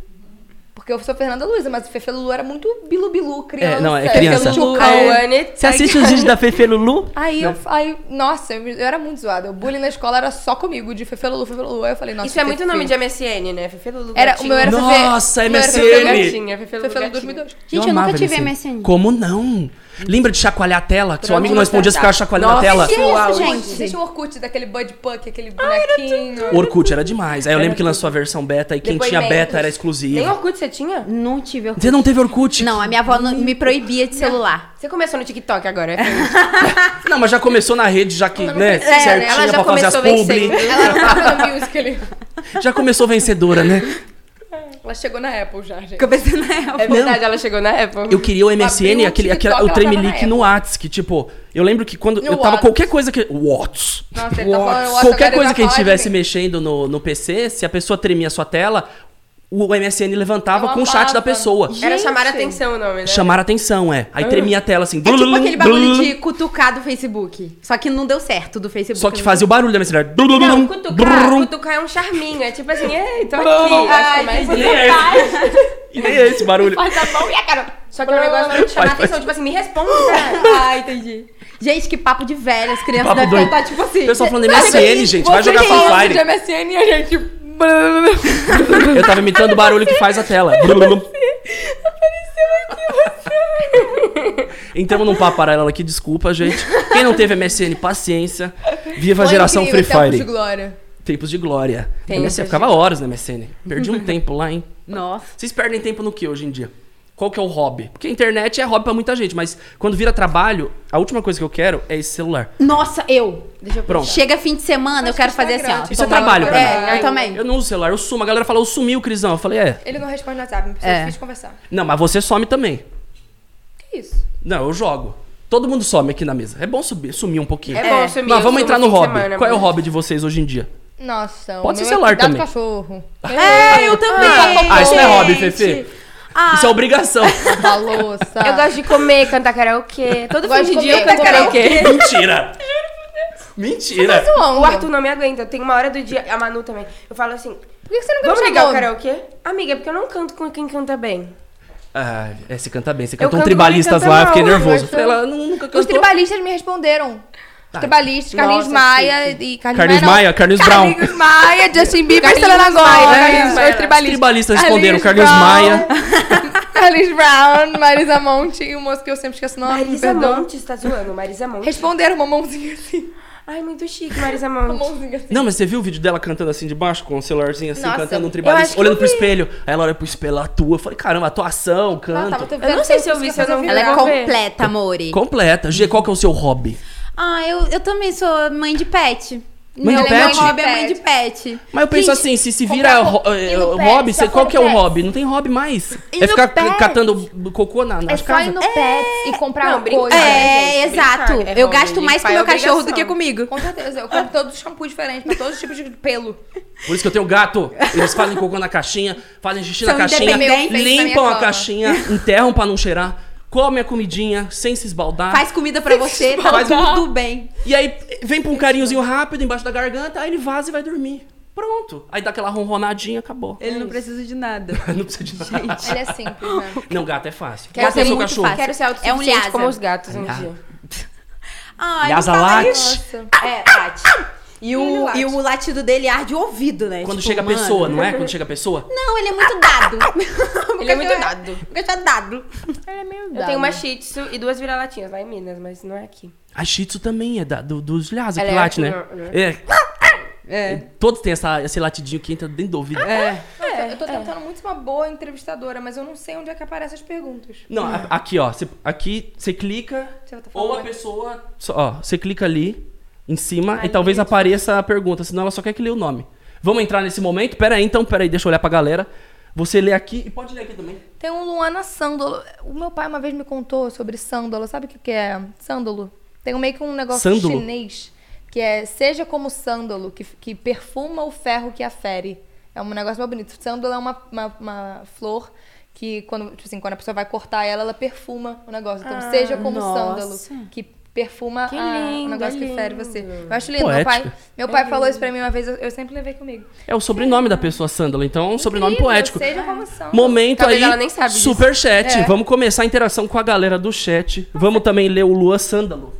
Porque eu sou Fernanda Luiza, mas o Fefe Lulu era muito bilu-bilu, criança. É, não, é criança. Fefe Lulu, é. Você assiste os vídeos da Fefe Lulu? Aí eu, aí, nossa, eu, eu era muito zoada. O bullying na escola era só comigo, de Fefe Lulu, Fefe Lulu. Aí eu falei, nossa, Isso é muito Fefe. nome de MSN, né? Fefe Lulu Era, o meu era Fefe. Nossa, o meu era MSN. Fefe Gatinha, Fefe Lulu Fefe Lulu Gatinho. 2002. Gente, eu, amava nunca tive MSN. Como não? Lembra de chacoalhar a tela? Que seu amigo não respondia, você ficava chacoalhando a tela. Que isso, Uau, gente? Deixa o Orkut daquele Bud Puck, aquele bonequinho. O Orkut era demais. Aí eu lembro que lançou a versão beta e quem tinha beta era Nem exclusivo. Orkut você tinha? Não tive Orkut. Você não teve Orkut? Não, a minha avó não- me proibia de celular. Você começou no TikTok agora, é [laughs] Não, mas já começou na rede, já que, né, né? certinha Ela já pra fazer as começou publi. [laughs] Ela. Já começou vencedora, né? Ela chegou na Apple já, gente. Comecei na época. É verdade, ela chegou na Apple. Eu queria o MSN, aquele, aquele, o tremelique no Whats, que tipo, eu lembro que quando No eu tava Whats. qualquer coisa que. Whats. Nossa, ele tá falando Whats, Qualquer coisa que a gente estivesse mexendo no, no PC, se a pessoa tremia a sua tela, o MSN levantava Ela com o chat da pessoa. Era Gente. chamar a atenção o nome, né? Chamar a atenção, é. Aí tremia a tela assim. É tipo aquele bagulho de cutucar do Facebook. Só que não deu certo do Facebook. Só que fazia o barulho da MSN. Não, cutucar, cutucar é um charminho. É tipo assim, ei, tô aqui. Que é mais E nem é esse. E nem é esse barulho. Faz a mão e a cara. Só que é um negócio pra te chamar Faz, a atenção. faz. Tipo assim, me responde, cara. Ah, entendi. Gente, que papo de velho. As crianças devem estar tipo assim. O pessoal falando MSN, gente, vai jogar Free Fire. de MSN e a gente... Eu tava imitando o barulho que faz a tela. Entramos num papo paralelo aqui, desculpa, gente. Quem não teve MSN, paciência. Viva a Foi geração incrível, Free tempos de Fire. glória. Tempos de glória. Tempos MSN, de ficava horas no MSN. Perdi um tempo lá, hein? Nossa. Vocês perdem tempo no que hoje em dia? Qual que é o hobby? Porque a internet é hobby pra muita gente, mas quando vira trabalho, a última coisa que eu quero é esse celular. Nossa, eu. Deixa eu Pronto. Chega fim de semana, eu quero que fazer assim, ó. tipo, Isso é trabalho pra É, mim. eu também. Eu não uso celular, eu sumo. A galera falou, sumiu, Crisão. Eu falei, é. Ele não responde no WhatsApp, não precisa É. difícil conversar. Não, mas você some também. Que isso? Não, eu jogo. Todo mundo some aqui na mesa. É bom subir, sumir um pouquinho. É É. bom sumir. Mas eu vamos entrar no hobby. semana, Qual é o hobby de vocês hoje em dia? Nossa, Pode o ser meu celular é também. cachorro. [laughs] É, eu também. Ah, isso não é hobby. Fefe. Ah, Isso é obrigação. Da louça. Eu gosto de comer, cantar karaokê. Todo Gosto fim de dia eu canto karaokê. Mentira. Mentira. zoando. O Arthur não me aguenta. Tem uma hora do dia, a Manu também. Eu falo assim, Por que você nunca vamos ligar o karaokê? Amiga, é porque eu não canto com quem canta bem. Ah, é, você canta bem. Você Eu cantou um tribalistas bem, lá, eu fiquei nervoso. mas Falei, eu- ela nu- nunca Os cantou. tribalistas me responderam. Os Ah, tribalistas, Carlinhos nossa, Maia e Carlinhos, Carlinhos. Maia, Carlinhos Brown. Carlinhos Maia, Justin Bieber, Carlinhos Selena Gomez. Maia. os tribalistas. Tribalistas responderam, Carlinhos. Maia. [laughs] Carlinhos Brown, Marisa Monte e o moço que eu sempre esqueço o nome. me Marisa. Monte, tá zoando? Marisa Monte. Responderam uma mãozinha assim. Ai, muito chique, Marisa Uma Monte. mãozinha assim. Não, mas você viu o vídeo dela cantando assim de baixo, com o celularzinho assim, Nossa, cantando um tribalista, olhando pro espelho. Aí ela olha pro espelho, ela atua. Eu falei, caramba, atuação, tava tentando Eu não sei se eu vi, se eu não vi. Ela é completa, amore. Completa. G, qual que é o seu hobby? Ah, eu, eu também sou mãe de pet. Mãe meu, de meu pet? hobby é mãe de pet. Mas eu penso Gente, assim, se se vira ro- eh, pet, hobby, qual que é o pet. hobby? Não tem hobby mais. Ir É ficar pet. catando cocô na, É nas só ir casas. no Pets e comprar Não, coisa. É, É, gente, exato. brincar é eu gasto mais com é meu cachorro do obrigação. que comigo. Com certeza, eu compro todos os shampoos diferentes, pra todos os tipos de pelo. Por isso que eu tenho gato. Eles fazem cocô na caixinha, fazem xixi na São caixinha, independentes da limpam a cama. caixinha, enterram pra não cheirar, comem a comidinha sem se esbaldar. Faz comida pra você, tá Faz- tudo bem. E aí vem pra um carinhozinho rápido embaixo da garganta, aí ele vaza e vai dormir. Pronto. Aí dá aquela ronronadinha, acabou. Ele não precisa de nada. [laughs] Não precisa de nada. Ele é simples, né? Não, gato é fácil. Quero Gato ser é seu muito cachorro. fácil. Quero ser É um autossuficiente como os gatos um dia. [laughs] Ai, Lhasa não fala late. isso. Nossa. É, late. E o, e o latido dele arde o ouvido, né? Quando Tipo, chega a mano. pessoa, não é? Quando chega a pessoa. Não, ele é muito dado. [laughs] Ele é muito dado. O cachorro é dado. Eu tenho uma shih tzu e duas vira-latinhas lá em Minas, mas não é aqui. A Shih Tzu também é da, do, dos Lhasa, que é late, né? ó, É. É. Todos têm essa, esse latidinho que entra dentro do ouvido. É. Nossa, eu tô tentando muito ser uma boa entrevistadora, mas eu não sei onde é que aparecem as perguntas. Não, a- aqui, ó. cê- aqui você clica, Você tá ou a né? pessoa. Ó, você clica ali em cima e Ali, talvez isso. apareça a pergunta, senão ela só quer que lê o nome. Vamos entrar nesse momento? Pera aí, então, pera aí, deixa eu olhar pra galera. Você lê aqui e pode ler aqui também. Tem um Luana Sândalo. O meu pai uma vez me contou sobre sândalo. Sabe o que é sândalo? Tem meio que um negócio Sândalo? chinês que é seja como sândalo, que, que perfuma o ferro que afere. É um negócio mais bonito. Sândalo é uma, uma, uma flor que quando, tipo assim, quando a pessoa vai cortar ela, ela perfuma o negócio. Então, seja como nossa. sândalo, que perfuma Que a- o lindo, negócio é que fere lindo. você. Eu acho lindo. Meu pai, Poética. meu pai falou isso pra mim uma vez, eu, eu sempre levei comigo. É o sobrenome da pessoa Sândalo, então é um sobrenome Incrível, poético. Seja como sândalo. Momento Talvez aí, ela nem sabe disso. super chat. É. Vamos começar a interação com a galera do chat. Vamos também ler o Luan Sândalo.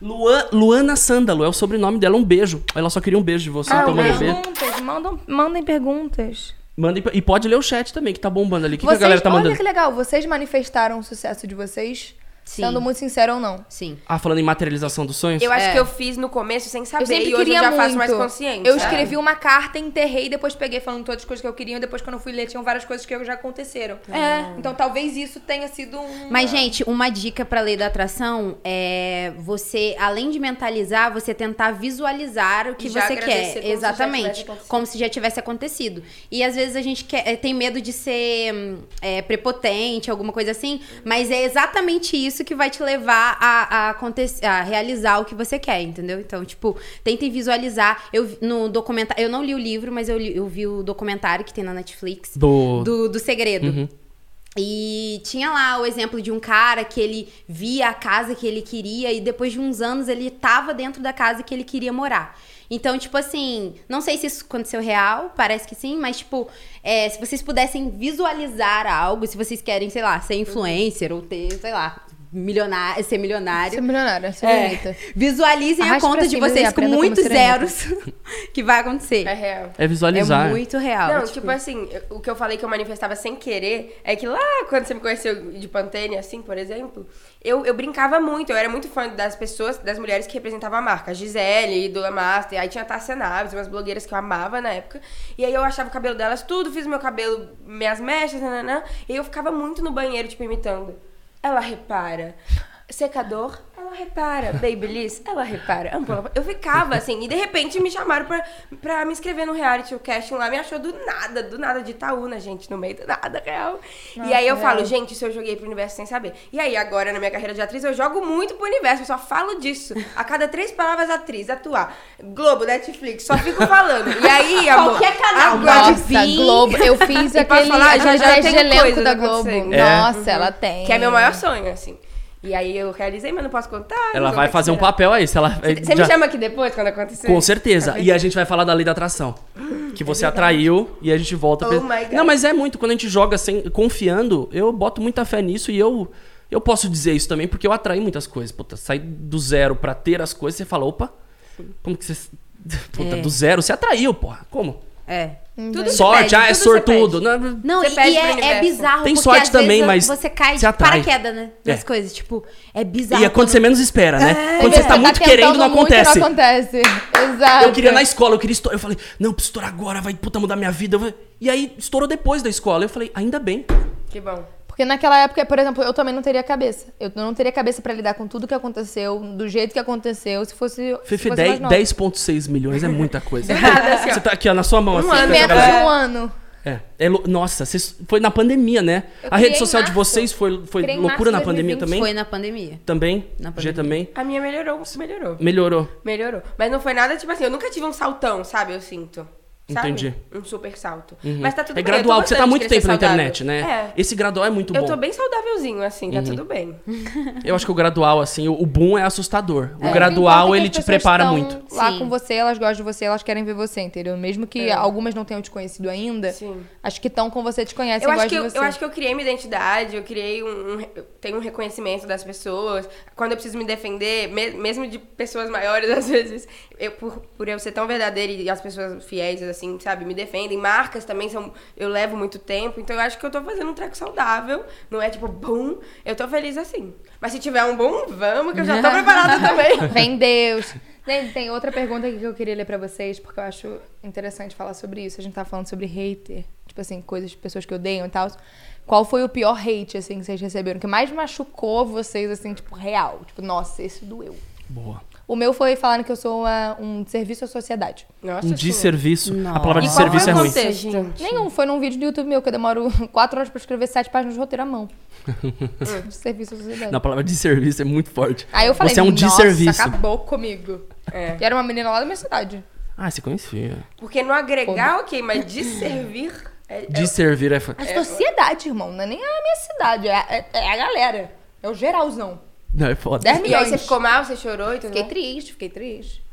Luan, Luana Sândalo é o sobrenome dela. Um beijo. Ela só queria um beijo de você, Ah, então manda um beijo. perguntas, mandam, mandem perguntas. Mandem, e pode ler o chat também, que tá bombando ali. O que, que a Vocês, galera tá olha mandando? que legal, vocês manifestaram o sucesso de vocês, Sim. sendo muito sincero ou não. Sim. Ah, falando em materialização dos sonhos? Eu acho É. que eu fiz no começo sem saber Eu sempre e hoje queria eu já muito. faço mais consciente. Eu escrevi uma carta, enterrei, depois peguei falando todas as coisas que eu queria. E depois, quando eu fui ler, tinham várias coisas que já aconteceram. É. Então, talvez isso tenha sido um. Mas, gente, uma dica pra lei da atração é você, além de mentalizar, você tentar visualizar o que já você quer. como se já Exatamente. tivesse acontecido. como se já tivesse acontecido. E às vezes a gente quer, eh, tem medo de ser é, prepotente, alguma coisa assim, mas é exatamente isso que vai te levar a, a, acontecer, a realizar o que você quer, entendeu? Então, tipo, tentem visualizar. Eu no documentário, eu não li o livro, mas eu, li- eu vi o documentário que tem na Netflix Do... do, do segredo. Uhum. E tinha lá o exemplo de um cara que ele via a casa que ele queria e depois de uns anos ele tava dentro da casa que ele queria morar. Então, tipo assim, não sei se isso aconteceu real, parece que sim, mas, tipo, é, se vocês pudessem visualizar algo, se vocês querem, sei lá, ser influencer ou ter, sei lá, milionário, ser milionário. Ser milionária, ser É, bonita. visualizem a Arraste conta pra de vocês com muitos zeros [laughs] que vai acontecer. É real. É visualizar. É muito real. Não, tipo, assim, eu- o que eu falei que eu manifestava sem querer é que lá, quando você me conheceu de Pantene, assim, por exemplo, eu, eu brincava muito, eu era muito fã das pessoas, das mulheres que representavam a marca. A Gisele, Dula Master, aí tinha a Tássia Naves, umas blogueiras que eu amava na época. E aí eu achava o cabelo delas tudo, fiz meu cabelo, minhas mechas, nananã, e aí eu ficava muito no banheiro, tipo, imitando. Ela repara. Secador, ela repara. Babyliss, ela repara. Ampola, Eu ficava assim, e de repente me chamaram pra, pra me inscrever no reality, o casting lá me achou do nada, do nada, de Itaúna, gente, no meio do nada, real. e aí eu real. falo, gente, isso eu joguei pro universo sem saber. E aí agora, na minha carreira de atriz, eu jogo muito pro universo, eu só falo disso. A cada três palavras, atriz, atuar. Globo, Netflix, só fico falando. E aí, [laughs] amor... Qualquer canal, agora- Nossa, vir. Globo. Eu fiz [laughs] aquele, falar? Já- já de tem elenco da Globo. É. Nossa, ela tem. Que é meu maior sonho, assim. E aí eu realizei, mas não posso contar. Ela vai fazer um papel aí. Se ela, Você já- me chama aqui depois, quando acontecer? Com certeza. [laughs] E a gente vai falar da lei da atração. Que você atraiu e a gente volta. Oh pra- my God. Não, mas é muito. Quando a gente joga sem, confiando, eu boto muita fé nisso e eu. Eu posso dizer isso também porque eu atraí muitas coisas. Puta, sair do zero pra ter as coisas, você fala, opa, como que você. [laughs] Puta, É. do zero, você atraiu, porra. Como? É. Tudo Sorte, pede, ah, é sortudo. pede. Não, Não, Você e, pede e é, é bizarro. Tem porque sorte às também, vezes mas Você cai se de paraquedas, né? Das É. coisas. Tipo, é bizarro. E é quando você menos espera, né? Quando você tá muito tentando querendo, não muito, acontece. Não acontece. Exato. Eu queria na escola, eu queria estourar. Eu falei, não, eu preciso estourar agora, vai puta mudar minha vida. E aí estourou depois da escola. Eu falei, ainda bem. Que bom. Porque naquela época, por exemplo, eu também não teria cabeça. Eu não teria cabeça pra lidar com tudo que aconteceu, do jeito que aconteceu, se fosse. se Fefe, fosse 10 mais nova. 10,6 milhões é muita coisa. [laughs] Nada, assim. Você tá aqui, ó, na sua mão. assim, ano, Menos de um ano. É. É lo- Nossa, vocês- foi na pandemia, né? Eu a rede social de vocês foi, foi loucura na pandemia 2020. também? Foi na pandemia. Também? Na G pandemia. também? A minha melhorou, melhorou. Melhorou. Melhorou. Mas não foi nada, tipo assim, eu nunca tive um saltão, sabe? Eu sinto. Sabe? Entendi. Um super salto. Uhum. Mas tá tudo é bem. eu tô gradual, porque você tá muito tempo na internet, né? É. Esse gradual é muito Eu bom. Uhum. tô bem saudávelzinho, assim, tá tudo bem. Eu acho que o gradual, assim, o, o boom é assustador. O É. gradual, ele te prepara muito. Lá Sim. com você, elas gostam de você, elas querem ver você, entendeu? Mesmo que É. algumas não tenham te conhecido ainda, Sim. acho que estão com você, te conhecem Eu acho, gostam que de eu, você. eu acho que eu criei minha identidade, eu criei um, um eu tenho um reconhecimento das pessoas. Quando eu preciso me defender, me- mesmo de pessoas maiores, [laughs] às vezes, eu, por, por eu ser tão verdadeira e as pessoas fiéis, assim, sabe, me defendem. Marcas também são. Eu levo muito tempo, então eu acho que eu tô fazendo um treco saudável. Não é tipo, bum, eu tô feliz assim. Mas se tiver um bom, vamos, que eu já tô [laughs] preparada também. Vem Deus. Tem, tem outra pergunta aqui que eu queria ler pra vocês, porque eu acho interessante falar sobre isso. A gente tá falando sobre hater, tipo assim, coisas de pessoas que odeiam e tal. Qual foi o pior hate, assim, que vocês receberam? Que mais machucou vocês, assim, tipo, real? Tipo, nossa, esse doeu. Boa. O meu foi falando que eu sou uma- um serviço à sociedade. Nossa, Um desserviço. A Nossa. palavra E qual desserviço é ruim. gente. Nenhum, foi num vídeo do YouTube meu, que eu demoro [laughs] quatro horas pra escrever sete páginas de roteiro à mão. [laughs] de serviço à sociedade. Na palavra desserviço é muito forte. Aí eu falei, Você é um desserviço. acabou comigo. É. E era uma menina lá da minha cidade. Ah, você conhecia. Porque no agregar, ok, mas de servir. É- é- De servir é. A sociedade, irmão. Não é nem a minha cidade. É, é- é a galera. É o geralzão. Não, é foda. 10 E aí milhões. você ficou mal, você chorou e tudo Fiquei triste, fiquei triste.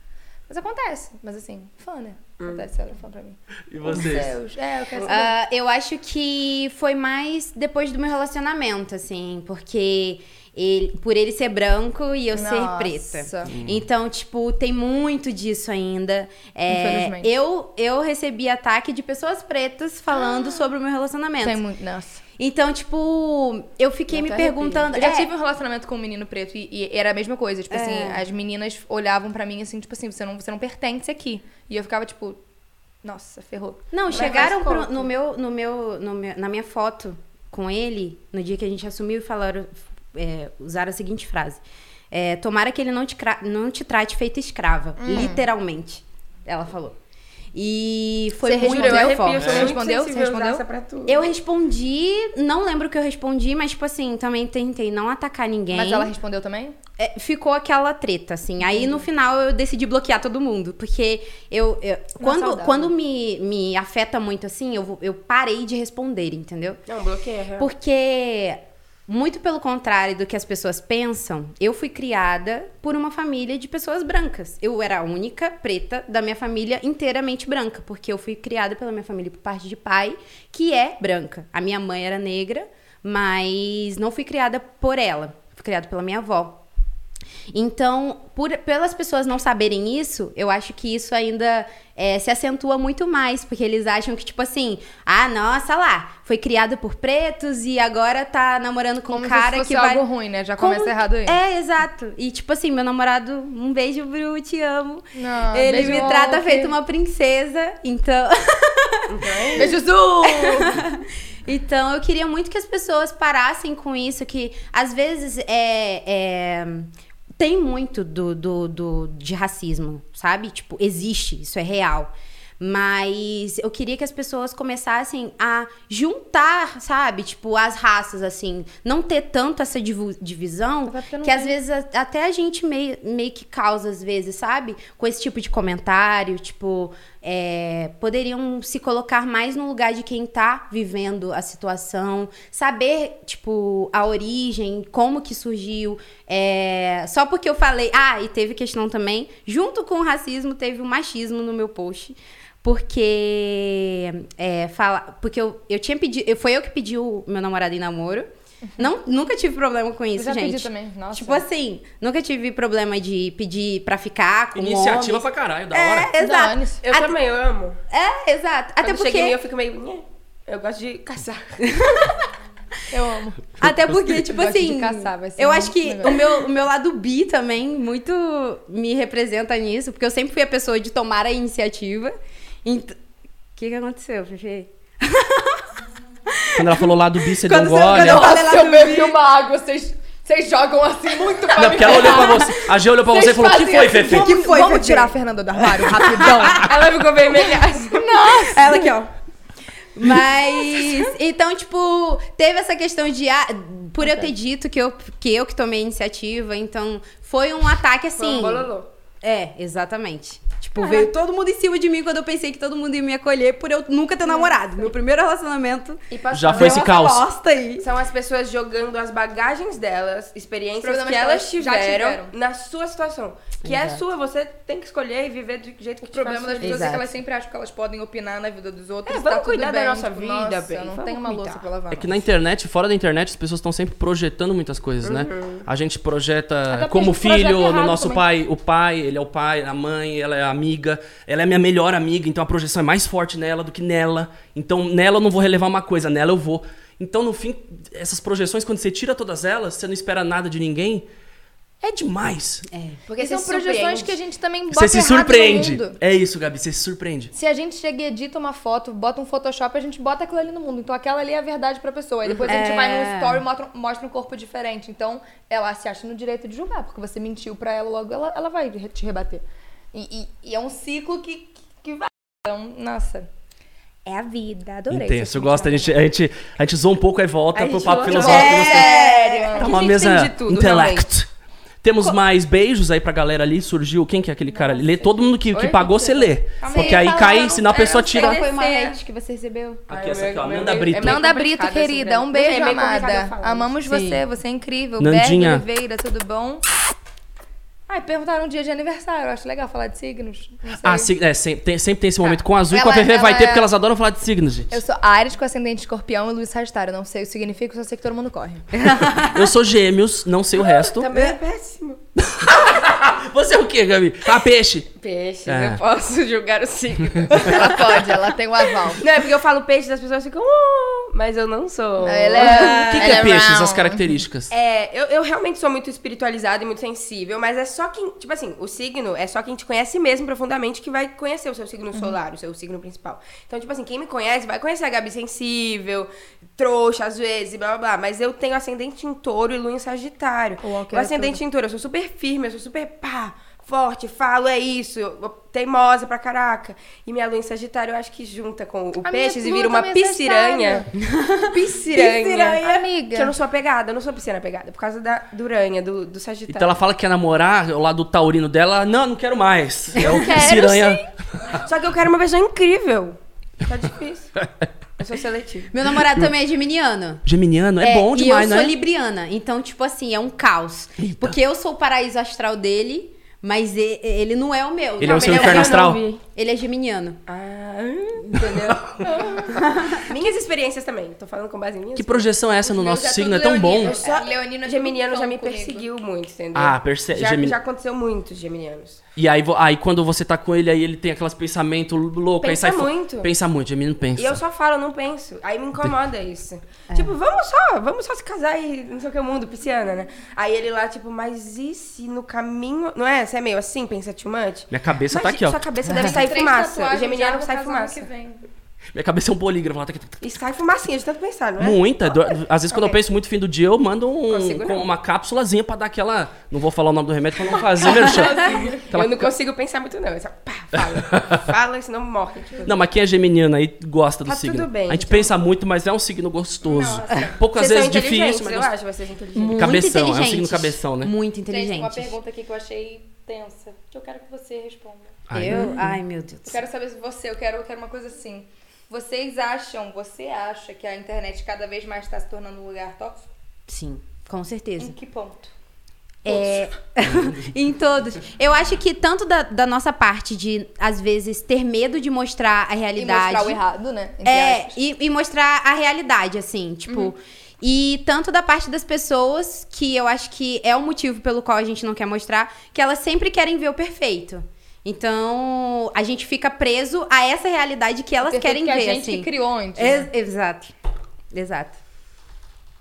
Mas acontece. Mas assim, fã, né? Acontece, ela é fã pra mim. E Meu vocês? Deus. É, eu quero saber. Ah, eu acho que foi mais depois do meu relacionamento, assim, porque ele, por ele ser branco e eu ser Nossa. preta. Então, tipo, tem muito disso ainda. É, Infelizmente. eu, eu recebi ataque de pessoas pretas falando sobre o meu relacionamento. Tem muito. Nossa. Então, tipo, eu fiquei Eu me perguntando. Eu já é, tive um relacionamento com um menino preto e, e era a mesma coisa. Tipo assim, as meninas olhavam pra mim assim, tipo assim, você não, você não pertence aqui. E eu ficava, tipo, nossa, ferrou. Não, Mas chegaram pro- no, meu, no, meu, no meu- na minha foto com ele, no dia que a gente assumiu, e falaram, é, usaram a seguinte frase: é, Tomara que ele não te, não te trate feita escrava. Hum. Literalmente. Ela falou. E foi Você muito respondeu? eu forte. Você respondeu? Você respondeu? essa pra tudo. Eu respondi, não lembro o que eu respondi, mas, tipo assim, também tentei não atacar ninguém. Mas ela respondeu também? É, ficou aquela treta, assim. Aí no final eu decidi bloquear todo mundo. Porque eu. eu- quando saudável. quando me, me afeta muito assim, eu, eu parei de responder, entendeu? Não, bloqueia. real. Porque, muito pelo contrário do que as pessoas pensam, eu fui criada por uma família de pessoas brancas. Eu era a única preta da minha família inteiramente branca, porque eu fui criada pela minha família por parte de pai, que é branca. A minha mãe era negra, mas não fui criada por ela. Fui criada pela minha avó. Então, por, pelas pessoas não saberem isso, eu acho que isso ainda é, se acentua muito mais, porque eles acham que, tipo assim, ah, nossa lá, foi criada por pretos e agora tá namorando com Como um cara se fosse que vai. algo ruim, né? Já Como- começa errado aí. É, exato. E, tipo assim, meu namorado, um beijo, Bru, te amo. Não, Ele beijo, me trata Walker. feito uma princesa, então. Beijo, Zu! [laughs] Então, eu queria muito que as pessoas parassem com isso, que às vezes é. é, tem muito do, do, do- de racismo, sabe? Tipo, existe, isso é real. Mas eu queria que as pessoas começassem a juntar, sabe? Tipo, as raças, assim. Não ter tanto essa divisão, não que às tem. vezes a- até a gente meio, meio que causa, às vezes, sabe? Com esse tipo de comentário, tipo, é, poderiam se colocar mais no lugar de quem tá vivendo a situação, saber, tipo, a origem, como que surgiu. é, só porque eu falei, ah, e teve questão também, junto com o racismo, teve o machismo no meu post. Porque é, fala, porque eu, eu tinha pedido, foi eu que pedi o meu namorado em namoro. Não, nunca tive problema com isso, já pedi gente. também, nossa. Tipo assim, nunca tive problema de pedir pra ficar com Iniciativa homens. pra caralho, da hora. É, exato. Dane-se. Eu Até- também, eu amo. É, exato. Até Quando mim, porque, eu fico meio... Eu gosto de caçar. [laughs] Eu amo. até porque, tipo de assim, caçar, vai ser eu acho que negócio. o meu, o meu lado bi também muito me representa nisso, porque eu sempre fui a pessoa de tomar a iniciativa. Então, o que que aconteceu, Fefe? [laughs] Quando ela falou lá do bi, você deu um gole. quando eu falei lá Nossa, eu bebi uma água, vocês, vocês jogam assim muito pra Não, porque ela olhou pra você. A G olhou pra você e falou: O que foi, Fefe? Vamos, Que foi, vamos Fefe? tirar a Fernanda do armário rapidão. [laughs] Ela ficou vermelha. Ela aqui, ó. Mas, então, tipo, teve essa questão de. ah, por eu ter dito que eu, que eu que tomei a iniciativa, então foi um ataque Foi assim. um bololô. É, exatamente. Tipo, veio todo mundo em cima de mim quando eu pensei que todo mundo ia me acolher por eu nunca ter namorado. Meu primeiro relacionamento. E passou. Já foi esse caos. aí. São as pessoas jogando as bagagens delas, experiências que que elas tiveram, tiveram. na sua situação. Que é Exato. sua, você tem que escolher e viver do jeito que O problema das pessoas é que Exato. elas sempre acham que elas podem opinar na vida dos outros. É, tá vamos tudo cuidar da bem, nossa tipo, vida, nossa, bem, não vamos tem uma louça cuidar. pra lavar. É que na internet, fora da internet, as pessoas estão sempre projetando muitas coisas, né? A gente projeta Até como a gente projeta filho no nosso também. pai, o pai, ele é o pai, a mãe, ela é a amiga, ela é a minha melhor amiga, então a projeção é mais forte nela do que nela. Então nela eu não vou relevar uma coisa, nela eu vou. Então no fim, essas projeções, quando você tira todas elas, você não espera nada de ninguém, é demais. É. Porque E são você se projeções surpreende. que a gente também bota Você se surpreende. mundo. É isso, Gabi, você se surpreende. Se a gente chega e edita uma foto, bota um Photoshop, a gente bota aquilo ali no mundo. Então aquela ali é a verdade pra pessoa. Aí depois a gente É. vai no story e mostra, mostra um corpo diferente. Então ela se acha no direito de julgar, porque você mentiu pra ela logo, ela, ela vai te rebater. E, e- e é um ciclo que, que vai. Então, nossa. É a vida, adorei. Intenso, eu gosto. A gente, a, gente, a gente zoa um pouco e volta A pro papo filosófico. não sei. Sério. Tá uma mesa tudo, intellect. Temos mais beijos aí pra galera ali. Surgiu. Quem que é aquele cara ali? Lê todo mundo que, que Oi? pagou, você lê. Calma Porque aí, aí cai, senão a É, pessoa sei. tira. Qual foi uma hate que você recebeu? Aqui, Ai, essa aqui, ó. Nanda Brito. é meio Nanda Brito, querida, um beijo, É amada. Amamos Sim. você, você é incrível. Nandinha. Berg Oliveira, tudo bom? Ai, perguntaram um dia de aniversário. Eu acho legal falar de signos. Ah, sig- é, sempre, tem, sempre tem esse momento com a Azul e com a VV vai ter, é- porque elas adoram falar de signos, gente. Eu sou Ares com ascendente escorpião e Luiz Sagitário. Não sei o que significa, só sei que todo mundo corre. [laughs] Eu sou gêmeos, não sei o resto. Também é péssimo. [laughs] Você é o quê, Gabi? Ah, peixe. Peixes, É. eu posso [laughs] julgar o signo. Ela pode, ela tem o aval. Não, é porque eu falo peixe e as pessoas ficam, "Uh", mas eu não sou. Ela é, O que, que ela é peixes, round. as características? É, eu, eu realmente sou muito espiritualizada e muito sensível, mas é só quem. Tipo assim, o signo é só quem te conhece mesmo profundamente que vai conhecer o seu signo solar, o seu signo principal. Então, tipo assim, quem me conhece vai conhecer a Gabi sensível, trouxa às vezes, blá blá blá. Mas eu tenho ascendente em touro e lua em sagitário. O o é ascendente em touro, eu sou super firme, eu sou super pá. Forte, falo, é isso, teimosa pra caraca. E minha lua em Sagitário, eu acho que junta com o A peixes minha e vira uma é pisciranha. [laughs] pisciranha. Amiga. Que eu não sou apegada, eu não sou pisciana apegada, por causa da duranha, do, do Sagitário. Então ela fala que quer namorar, o lado taurino dela, não, não quero mais. É o quero, piranha. Só que eu quero uma pessoa incrível. Tá difícil. Eu sou seletiva. Meu namorado também é geminiano. Geminiano é, bom demais, e eu né? sou libriana. Então, tipo assim, é um caos. Eita. Porque eu sou o paraíso astral dele, mas ele não é o meu. Ele é o seu inferno astral? Ele é geminiano. Ah, Entendeu? [laughs] minhas experiências também. Tô falando com base em minhas. Que projeção é essa no nosso signo? É tão bom. Eu só- Leonino é Geminiano já me comigo. perseguiu muito, entendeu? Ah, perce- já, Gemini- já aconteceu muito, geminianos. E aí, aí quando você tá com ele, aí ele tem aqueles pensamentos loucos. aí Pensa sai fo- muito. Pensa muito, Gemini pensa. E eu só falo, não penso. Aí me incomoda isso. Tipo, vamos só, vamos só se casar e não sei o que, o mundo, pisciana, né? Aí ele lá, tipo, mas e se no caminho. Não é? Você é meio assim, pensa too much? Minha cabeça tá Mas aqui, ó. Sua cabeça deve sair Três fumaça. Geminiano sai fumaça. Minha cabeça é um polígrafo. Ela tá aqui. E sai fumacinha de tanto pensar, não é? Muita. do- Às vezes, quando eu penso muito fim do dia, eu mando um, com uma cápsulazinha pra dar aquela. Não vou falar o nome do remédio pra não fazer merchan. Aquela Eu não [laughs] consigo pensar muito, não. Eu só, pá, fala. [laughs] fala, senão morre. Tipo. Não, mas quem é geminiano aí gosta do Tá signo. tudo bem, a gente então. pensa muito, mas é um signo gostoso. [laughs] Poucas Vocês são vezes difícil, mas eu acho vocês inteligentes. Muito Cabeção, é um signo cabeção, né? Muito Gente, uma inteligente. pergunta aqui que eu achei tensa. Que eu quero que você responda. Ai, Eu? Ai, meu Deus. Eu quero saber se você, eu quero, eu quero uma coisa assim. Vocês acham, você acha que a internet cada vez mais está se tornando um lugar tóxico? Sim, com certeza. Em que ponto? É, [laughs] em todos. Eu acho que tanto da, da nossa parte de, às vezes, ter medo de mostrar a E realidade. mostrar o errado, né? Entre É, e, e mostrar a realidade, assim, tipo. E tanto da parte das pessoas, que eu acho que é o motivo pelo qual a gente não quer mostrar, que elas sempre querem ver o perfeito. Então, a gente fica preso a essa realidade que elas Perfeito querem que a ver, gente assim. que criou antes. né? Ex- exato. Exato.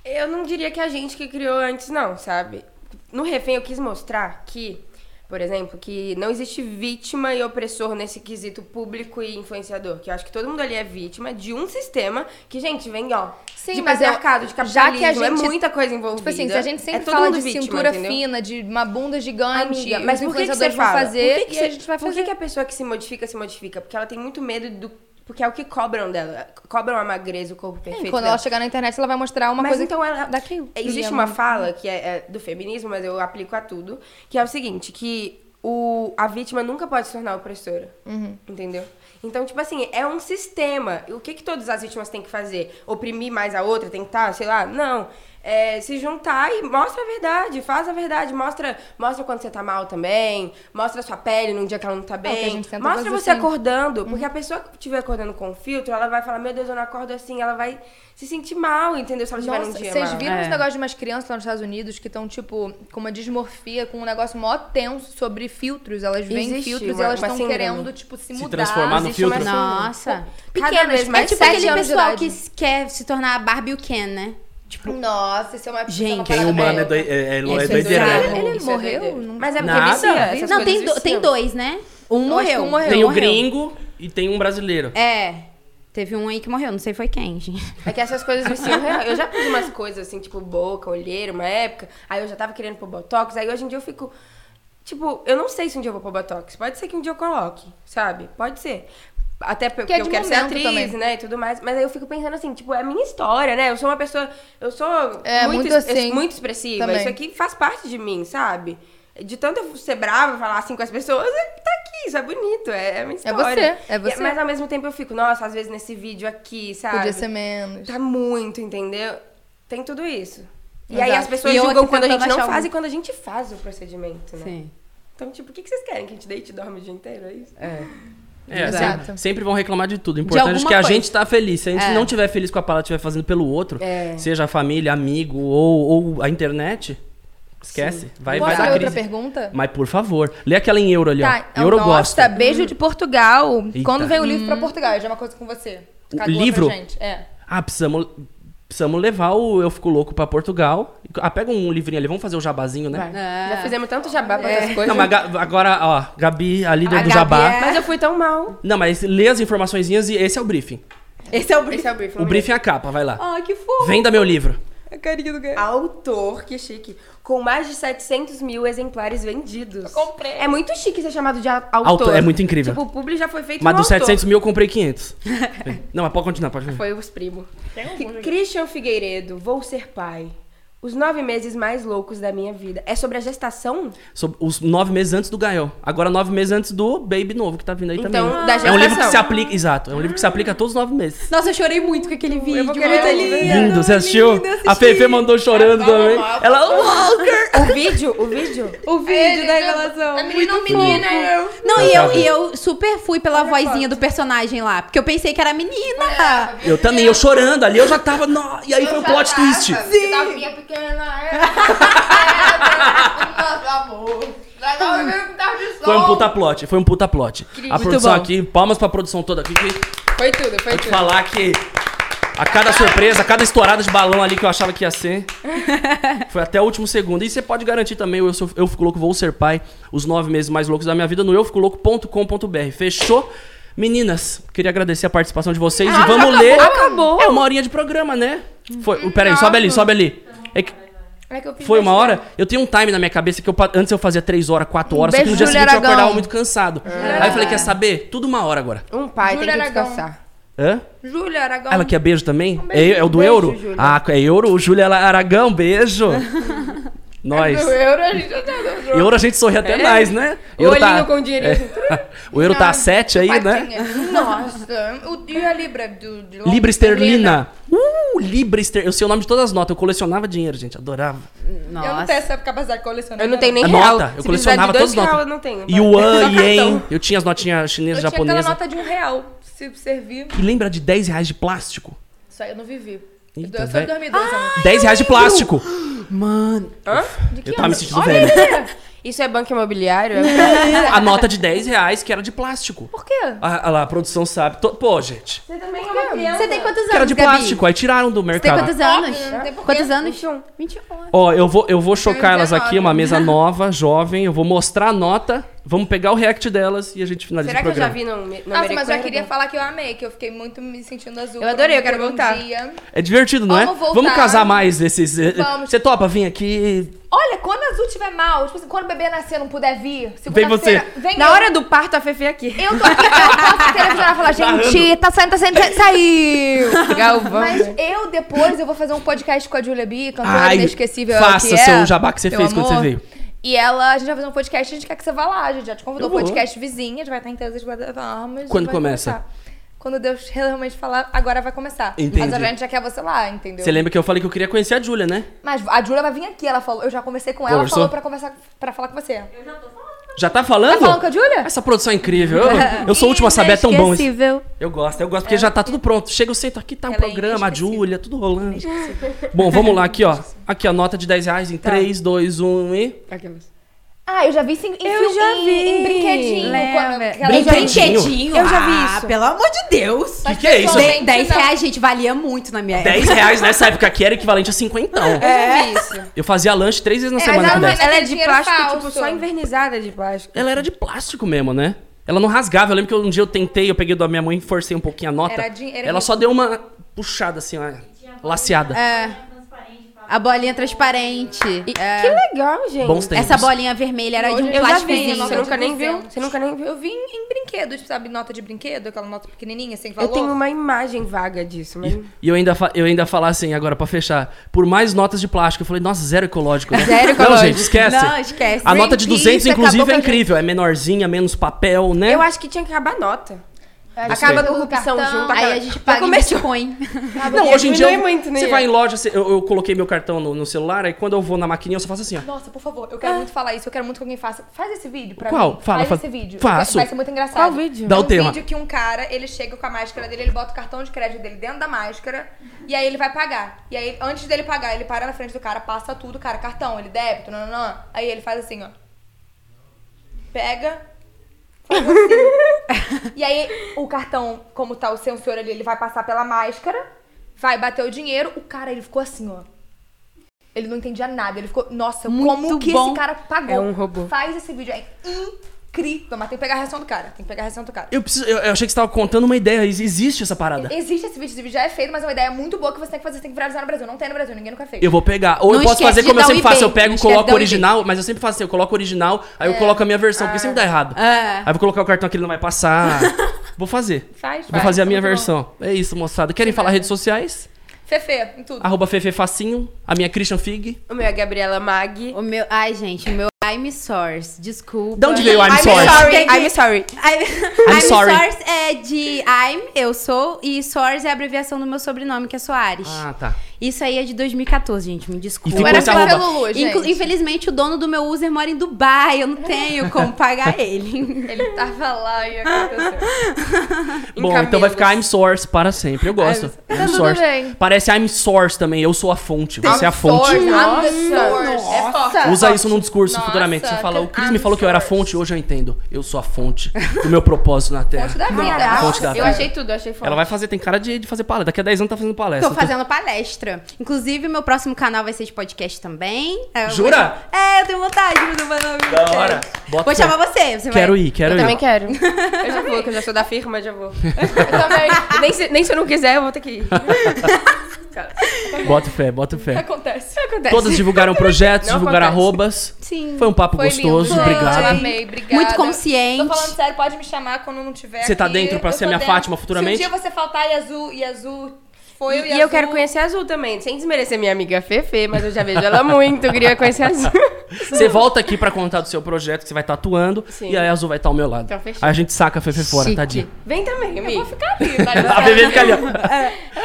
Eu não diria que a gente que criou antes, não, sabe? No refém eu quis mostrar que, por exemplo, que não existe vítima e opressor nesse quesito público e influenciador. Que eu acho que todo mundo ali é vítima de um sistema que, gente, vem, ó. Sim, de patriarcado, de já capitalismo, que a gente- é muita coisa envolvida. Tipo assim, se a gente sempre é fala de vítima, cintura entendeu? fina, de uma bunda gigante, Amiga, os mas por que, que você influenciadores vão fala? fazer por que que e a gente vai Por fazer. que, que a pessoa que se modifica, se modifica? Porque ela tem muito medo do... Porque é o que cobram dela. Cobram a magreza, o corpo perfeito Quando dela. ela chegar na internet, ela vai mostrar uma Mas coisa então ela, daquilo. Existe E uma fala que é, é do feminismo, mas eu aplico a tudo, que é o seguinte, que o, a vítima nunca pode se tornar opressora. Uhum. Entendeu? Então, tipo assim, é um sistema. E o que, que todas as vítimas têm que fazer? Oprimir mais a outra, tentar, sei lá? Não. É se juntar e mostra a verdade, faz a verdade, mostra, mostra quando você tá mal também, mostra a sua pele num dia que ela não tá É o que a bem, gente tenta mostra você sempre. acordando, porque a pessoa que estiver acordando com filtro, ela vai falar, meu Deus, eu não acordo assim, ela vai se sentir mal, entendeu? Se ela estiver num Nossa, dia vocês viram É. os negócios de umas crianças lá nos Estados Unidos que estão, tipo, com uma dismorfia, com um negócio mó tenso sobre filtros. Elas veem filtros uma- e elas estão síndrome. querendo, tipo, se, Se mudar. transformar no Existe filtro. Nossa. Cada Pequenas, vez É mais tipo aquele pessoal que quer se tornar a Barbie e o Ken, né? Nossa, isso é uma é Gente, Quem humano é, doi- é, é, é é doideira, doideira. Ele Isso é morreu? doideira. Não- Mas é porque Nada. vicia, essas não, tem, do- tem dois, né? Um morreu. um morreu. Tem o morreu. gringo e tem um brasileiro. É. Teve um aí que morreu, não sei foi quem, gente. É que essas coisas viciam real. Eu já fiz umas coisas assim, tipo boca, olheira, uma época. Aí eu já tava querendo pôr botox. Aí hoje em dia eu fico. Tipo, eu não sei se um dia eu vou pôr botox. Pode ser que um dia eu coloque, sabe? Pode ser. Até porque Que é eu quero ser atriz, também. né? E tudo mais. Mas aí eu fico pensando assim, tipo, é a minha história, né? Eu sou uma pessoa. Eu sou É, muito, muito assim. muito expressiva. Também. Isso aqui faz parte de mim, sabe? De tanto eu ser brava, falar assim com as pessoas, é- tá aqui, isso é bonito, é, é minha É história. você, é você. Mas ao mesmo tempo eu fico, nossa, às vezes nesse vídeo aqui, sabe? Podia ser menos. Tá muito, entendeu? Tem tudo isso. E Exato. aí as pessoas E julgam quando a gente não faz e quando a gente faz o procedimento, né? Sim. Então, tipo, o que que vocês querem? Que a gente deite e dorme o dia inteiro? É isso? É. É, Exato. sempre, vão reclamar de tudo. O importante é que a coisa. gente tá feliz. Se a gente É. não tiver feliz com a palavra, estiver fazendo pelo outro, É. seja a família, amigo ou, ou a internet, esquece. Vai, vai Posso dar outra pergunta? Mas por favor, lê aquela em euro ali, Tá, ó. Euro nossa, gosta. beijo de Portugal. Eita. Quando vem o livro pra Portugal? Já é uma coisa com você. O Cagou livro? Pra gente. É. Ah, precisamos, precisamos levar o Eu Fico Louco pra Portugal. Ah, pega um livrinho ali, vamos fazer o jabazinho, né? É. Já fizemos tanto jabá pra outras coisas. Não, mas Ga- agora, ó, Gabi, a líder A do Gabi Jabá. é- Mas eu fui tão mal. Não, mas lê as informaçõezinhas e esse é o briefing. Esse é o Esse é o briefing. O briefing é a capa, vai lá. Ai, que fofo. Venda meu livro. A carinha do gato. Autor, que chique. Com mais de 700 mil exemplares vendidos. comprei. É muito chique ser chamado de autor. Autor, é muito incrível. Tipo, o publi já foi feito Mas dos autor. 700 mil eu comprei 500. [laughs] Não, mas pode continuar, pode continuar. Foi os primos. Christian Figueiredo, vou ser pai. Os nove meses mais loucos da minha vida. É sobre a gestação? Sobre os nove meses antes do Gael. Agora nove meses antes do Baby novo que tá vindo aí Então, também. da É um livro que gestação. se aplica. Exato, é um livro que se aplica a todos os nove meses. Nossa, eu chorei muito com aquele vídeo. muito lindo. Lindo, você assistiu? lindo, eu a. Fefe mandou chorando também. Ela, Walker! O vídeo, o vídeo. O vídeo da revelação. A menina, um menina, eu. Não, e Eu eu, e eu super fui pela vozinha do personagem lá. Porque eu pensei que era menina. Eu também, eu chorando ali, eu já tava. No... E aí foi o plot twist. Sim. É. Foi um puta plot, foi um puta plot. A Muito produção aqui, palmas pra produção toda aqui, Foi tudo, foi vou te tudo. falar que a cada surpresa, a cada estourada de balão ali que eu achava que ia ser, foi até o último segundo. E você pode garantir também o Eu, Sou- eu Fico Louco, Vou Ser Pai, os nove meses mais loucos da minha vida no euficolouco.com.br. Fechou? Meninas, queria agradecer a participação de vocês e vamos ler. Acabou. É uma horinha de programa, né? Foi, peraí, sobe ali, sobe ali. É que- É que eu fiz foi uma hora? Eu tenho um time na minha cabeça que eu, antes eu fazia três horas, quatro horas, só que no dia seguinte eu Aragão. acordava muito cansado. Aí eu falei, quer saber? Tudo uma hora agora. Um pai Júlia tem que Aragão. descansar. Hã? Júlia Aragão. Ela quer beijo também? beijo, é, é o do beijo, euro? Júlia. Ah, é euro? Júlia Aragão, beijo. [laughs] Nós. No euro a gente já tá jogo. Euro a gente sorri até mais, né? O olhinho com dinheirinho assim. [laughs] O euro tá a 7 aí, né? Nossa. O, e a Libra do, de Londres? Libra esterlina. Uh, Libra esterlina. Eu sei o nome de todas as notas. Eu colecionava dinheiro, gente. Adorava. Eu não Nossa. tenho essa capacidade de colecionar. Eu não tenho nem A real. nota. Eu Se colecionava todas as real, notas. eu não tenho. Yuan, Yen. Eu tinha as notinhas chinesas, Eu tinha aquela japonesas. nota de um real, se servir. E lembra de 10 reais de plástico? Isso aí eu não vivi. Eita, eu sou de velho. 2012, amor. 10 reais de plástico. Mano. Hã? De que Eu tava me sentindo velho. [laughs] Isso é banco imobiliário? [laughs] A nota de 10 reais que era de plástico. Por quê? Ah, ah lá, a produção sabe. To- Pô, gente. Você também é uma criança. Você tem quantos anos, Que era de Gabi? plástico. Aí tiraram do Você tem mercado. quantos anos? Porquê. Quantos anos? 21. 21. Ó, eu vou, eu vou chocar elas aqui, 19. uma mesa [laughs] nova, jovem. Eu vou mostrar a nota. Vamos pegar o react delas e a gente finaliza Será o que eu já programa. vi no, no Nossa, mas eu queria falar que eu amei, que eu fiquei muito me sentindo azul. Eu adorei, eu quero um voltar. dia. É divertido, não é? Vamos voltar. Vamos casar mais esses. eh, Vamos. Você topa vir aqui? Olha, quando a Azul tiver mal, tipo assim, quando o bebê nascer não puder vir, Vem você. segunda-feira, Vem Na eu. hora do parto, a Fefe é aqui. Eu tô aqui, eu posso televisionar e falar, gente, tá saindo, tá saindo, tá- saiu. [laughs] Galvão. Mas eu depois eu vou fazer um podcast com a Julia B, cantora Ai, inesquecível. faça que é, seu jabá que você fez quando amor. você veio. E ela, a gente vai fazer um podcast, a gente quer que você vá lá, a gente já te convidou. Podcast vizinha, a gente vai estar em todas as plataformas. Quando começa? começar. Quando Deus realmente falar, agora vai começar. Entendi. Mas a gente já quer você lá, entendeu? Você lembra que eu falei que eu queria conhecer a Júlia, né? Mas a Julia vai vir aqui, ela falou, eu já conversei com ela, Conversou? falou pra conversar, pra falar com você. Já tá falando? Tá falando com a Julia? Essa produção é incrível. Eu, eu sou o último a saber, é tão bom isso. Eu gosto, eu gosto, porque já tá tudo pronto. Chega, eu sento aqui, tá o Ela é programa, a. Júlia, tudo rolando. Bom, vamos lá, aqui, ó. [laughs] Aqui, a nota de 10 reais em 3, 2, 1 e. Aquelas. Ah, eu já vi sim, em, Eu já em- vi. em brinquedinho. Lembra. quando- aquela- Brinquedinho? Eu já vi isso. pelo amor de Deus. Que que é isso? pessoalmente, De- 10 não. reais, gente, valia muito na minha época. 10 reais nessa época aqui era equivalente a 50. Eu já vi isso. Eu fazia lanche três vezes na É, semana ela 10. vai- Ela é de plástico, falso. tipo, só invernizada de plástico. Ela era de plástico mesmo, né? Ela não rasgava. Eu lembro que um dia eu tentei, eu peguei da minha mãe e forcei um pouquinho a nota. Era din- era ela só deu uma puxada assim, ó, laceada. É. A bolinha transparente. E- É, Que legal, gente. Bons tempos. essa bolinha vermelha era de um Eu plásticozinho. vi, você nunca nem viu? 200. Você nunca nem viu? Eu vi em brinquedos, sabe? Nota de brinquedo, aquela nota pequenininha, sem Eu valor. tenho uma imagem vaga disso, mas... E eu ainda, fa- eu ainda falar assim, agora pra fechar, por mais notas de plástico, eu falei, nossa, zero ecológico. Né? Zero Não, ecológico. gente, esquece. Não, esquece. A nota de Greenpeace 200, acabou inclusive, é incrível. É menorzinha, menos papel, né? Eu acho que tinha que acabar a nota. Gostei. Acaba a Do corrupção cartão. junto. Aí a gente paga em começou. Bitcoin. [laughs] Não, hoje em dia, diminui muito, né? você vai em loja, você- eu, eu coloquei meu cartão no, no celular, aí quando eu vou na maquininha, eu só faço assim, ó. Nossa, por favor, eu quero muito falar isso. Eu quero muito que alguém faça. Faz esse vídeo pra Qual? mim. Fala, Faz fa- esse vídeo. faço. Vai ser muito engraçado. Qual vídeo? Dá é o um tema. vídeo que um cara, ele chega com a máscara dele, ele bota o cartão de crédito dele dentro da máscara e aí ele vai pagar. E aí, antes dele pagar, ele para na frente do cara, passa tudo, cara, cartão, ele débito, não, não, não. Aí ele faz assim, ó. Pega. E aí, o cartão, como tá o sensor ali, ele vai passar pela máscara, vai bater o dinheiro, o cara, ele ficou assim, ó. Ele não entendia nada. Ele ficou, nossa, Muito como que bom. esse cara pagou? É um robô. Faz esse vídeo, é incrível. Mas tem que pegar a reação do cara. Tem que pegar a reação do cara. Eu, preciso, eu, eu achei que você tava contando uma ideia, ex- existe essa parada. Existe esse vídeo, esse vídeo já é feito, mas é uma ideia muito boa que você tem que fazer, você tem que viralizar no Brasil. Não tem no Brasil, ninguém nunca fez. Eu vou pegar. Ou Não eu posso fazer como eu o sempre faço, eu pego e coloco o original, mas eu sempre faço assim, eu coloco original, aí eu coloco a minha versão, porque sempre dá errado. É. Aí eu vou colocar o cartão que ele não vai passar. [laughs] vou fazer. Faz, Vou faz, fazer a minha versão. É isso, moçada. Querem falar redes sociais? Fefe, em tudo. Arroba Fefe Facinho, a minha Christian Fig. O meu é Gabriela Mag. O meu. Ai, gente, o meu I'm Source. Desculpa. De onde veio I'm I'm sorry? sorry. I'm sorry. I'm, I'm sorry. Source é de I'm, eu sou, e Source é a abreviação do meu sobrenome, que é Soares. Ah, tá. Isso aí é de 2014, gente, me E desculpa. ficou Era arroba. Lulu, Inclu- gente. Infelizmente, o dono do meu user mora em Dubai, eu não tenho como pagar ele. [laughs] Ele tava lá e aconteceu. [laughs] Bom, então vai ficar I'm. Source para sempre. Eu gosto. Tá I'm tudo Source. bem. Parece I'm Source também. Eu sou a fonte. Você é a fonte. Source, Nossa. I'm the source. É forte. Usa isso num discurso Nossa, futuramente. Você fala, o Cris me I'm falou que eu era fonte, hoje eu entendo. Eu sou a fonte do meu propósito na Terra. Fonte da vida. Fonte da eu achei tudo, eu achei. Ela vai fazer, tem cara de, de fazer palestra. Daqui a 10 anos tá fazendo palestra. Tô fazendo palestra. Inclusive, meu próximo canal vai ser de podcast também. Eu vou Jura? cham- É, eu tenho vontade de fazer um canal de Da hora. Bota Vou chamar você, você Quero vai. ir, quero Eu ir. também quero. [laughs] Eu já vou, que eu já sou da firma, já vou. [laughs] Eu também. nem, se, nem se eu não quiser, eu vou ter que ir. [laughs] Bota fé, bota fé. Acontece. Acontece. Todas divulgaram projetos, Não divulgaram acontece. arrobas. Sim. Foi um papo Foi gostoso, lindo, obrigado. Amei, obrigada. Muito consciente. Tô falando sério, pode me chamar quando não tiver Você tá aqui. dentro pra Eu ser minha dentro. Fátima futuramente? Se um dia você faltar e Azul, e Azul foi E, e eu quero conhecer a Azul também, sem desmerecer minha amiga Fefe, mas eu já vejo ela muito, eu queria conhecer a Azul. [laughs] Você volta aqui pra contar do seu projeto que você vai estar atuando Sim. e aí a Azul vai estar ao meu lado. Então, fechou. aí a gente saca a Fefe fora, Chique. tadinha. Vem também, Eu vou amiga. ficar mas [laughs] A Bebê fica ali, ó.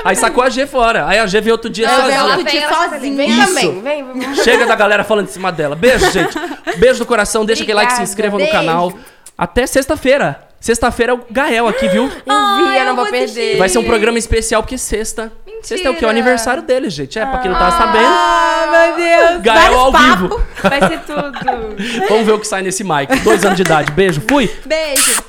Aí sacou a G fora. Aí a G veio outro dia Ela veio sozinha. outro dia sozinha. Vem Isso. também, vem. [laughs] Chega da galera falando em cima dela. Beijo, gente. Beijo do coração. Deixa aquele like, se Obrigada. inscreva no Beijo. canal. Até sexta-feira. Sexta-feira é o Gael aqui, viu? [gasps] Eu vi, Ai, eu não eu vou vou perder. Vai ser um programa especial porque sexta. Sexta é o que? É o aniversário dele, gente. É, pra quem não tá sabendo. Ah, meu Deus. Gael Vários ao papos. vivo. [laughs] Vai ser tudo. Vamos ver o que sai nesse mic. Dois anos de idade. Beijo. Fui. Beijo.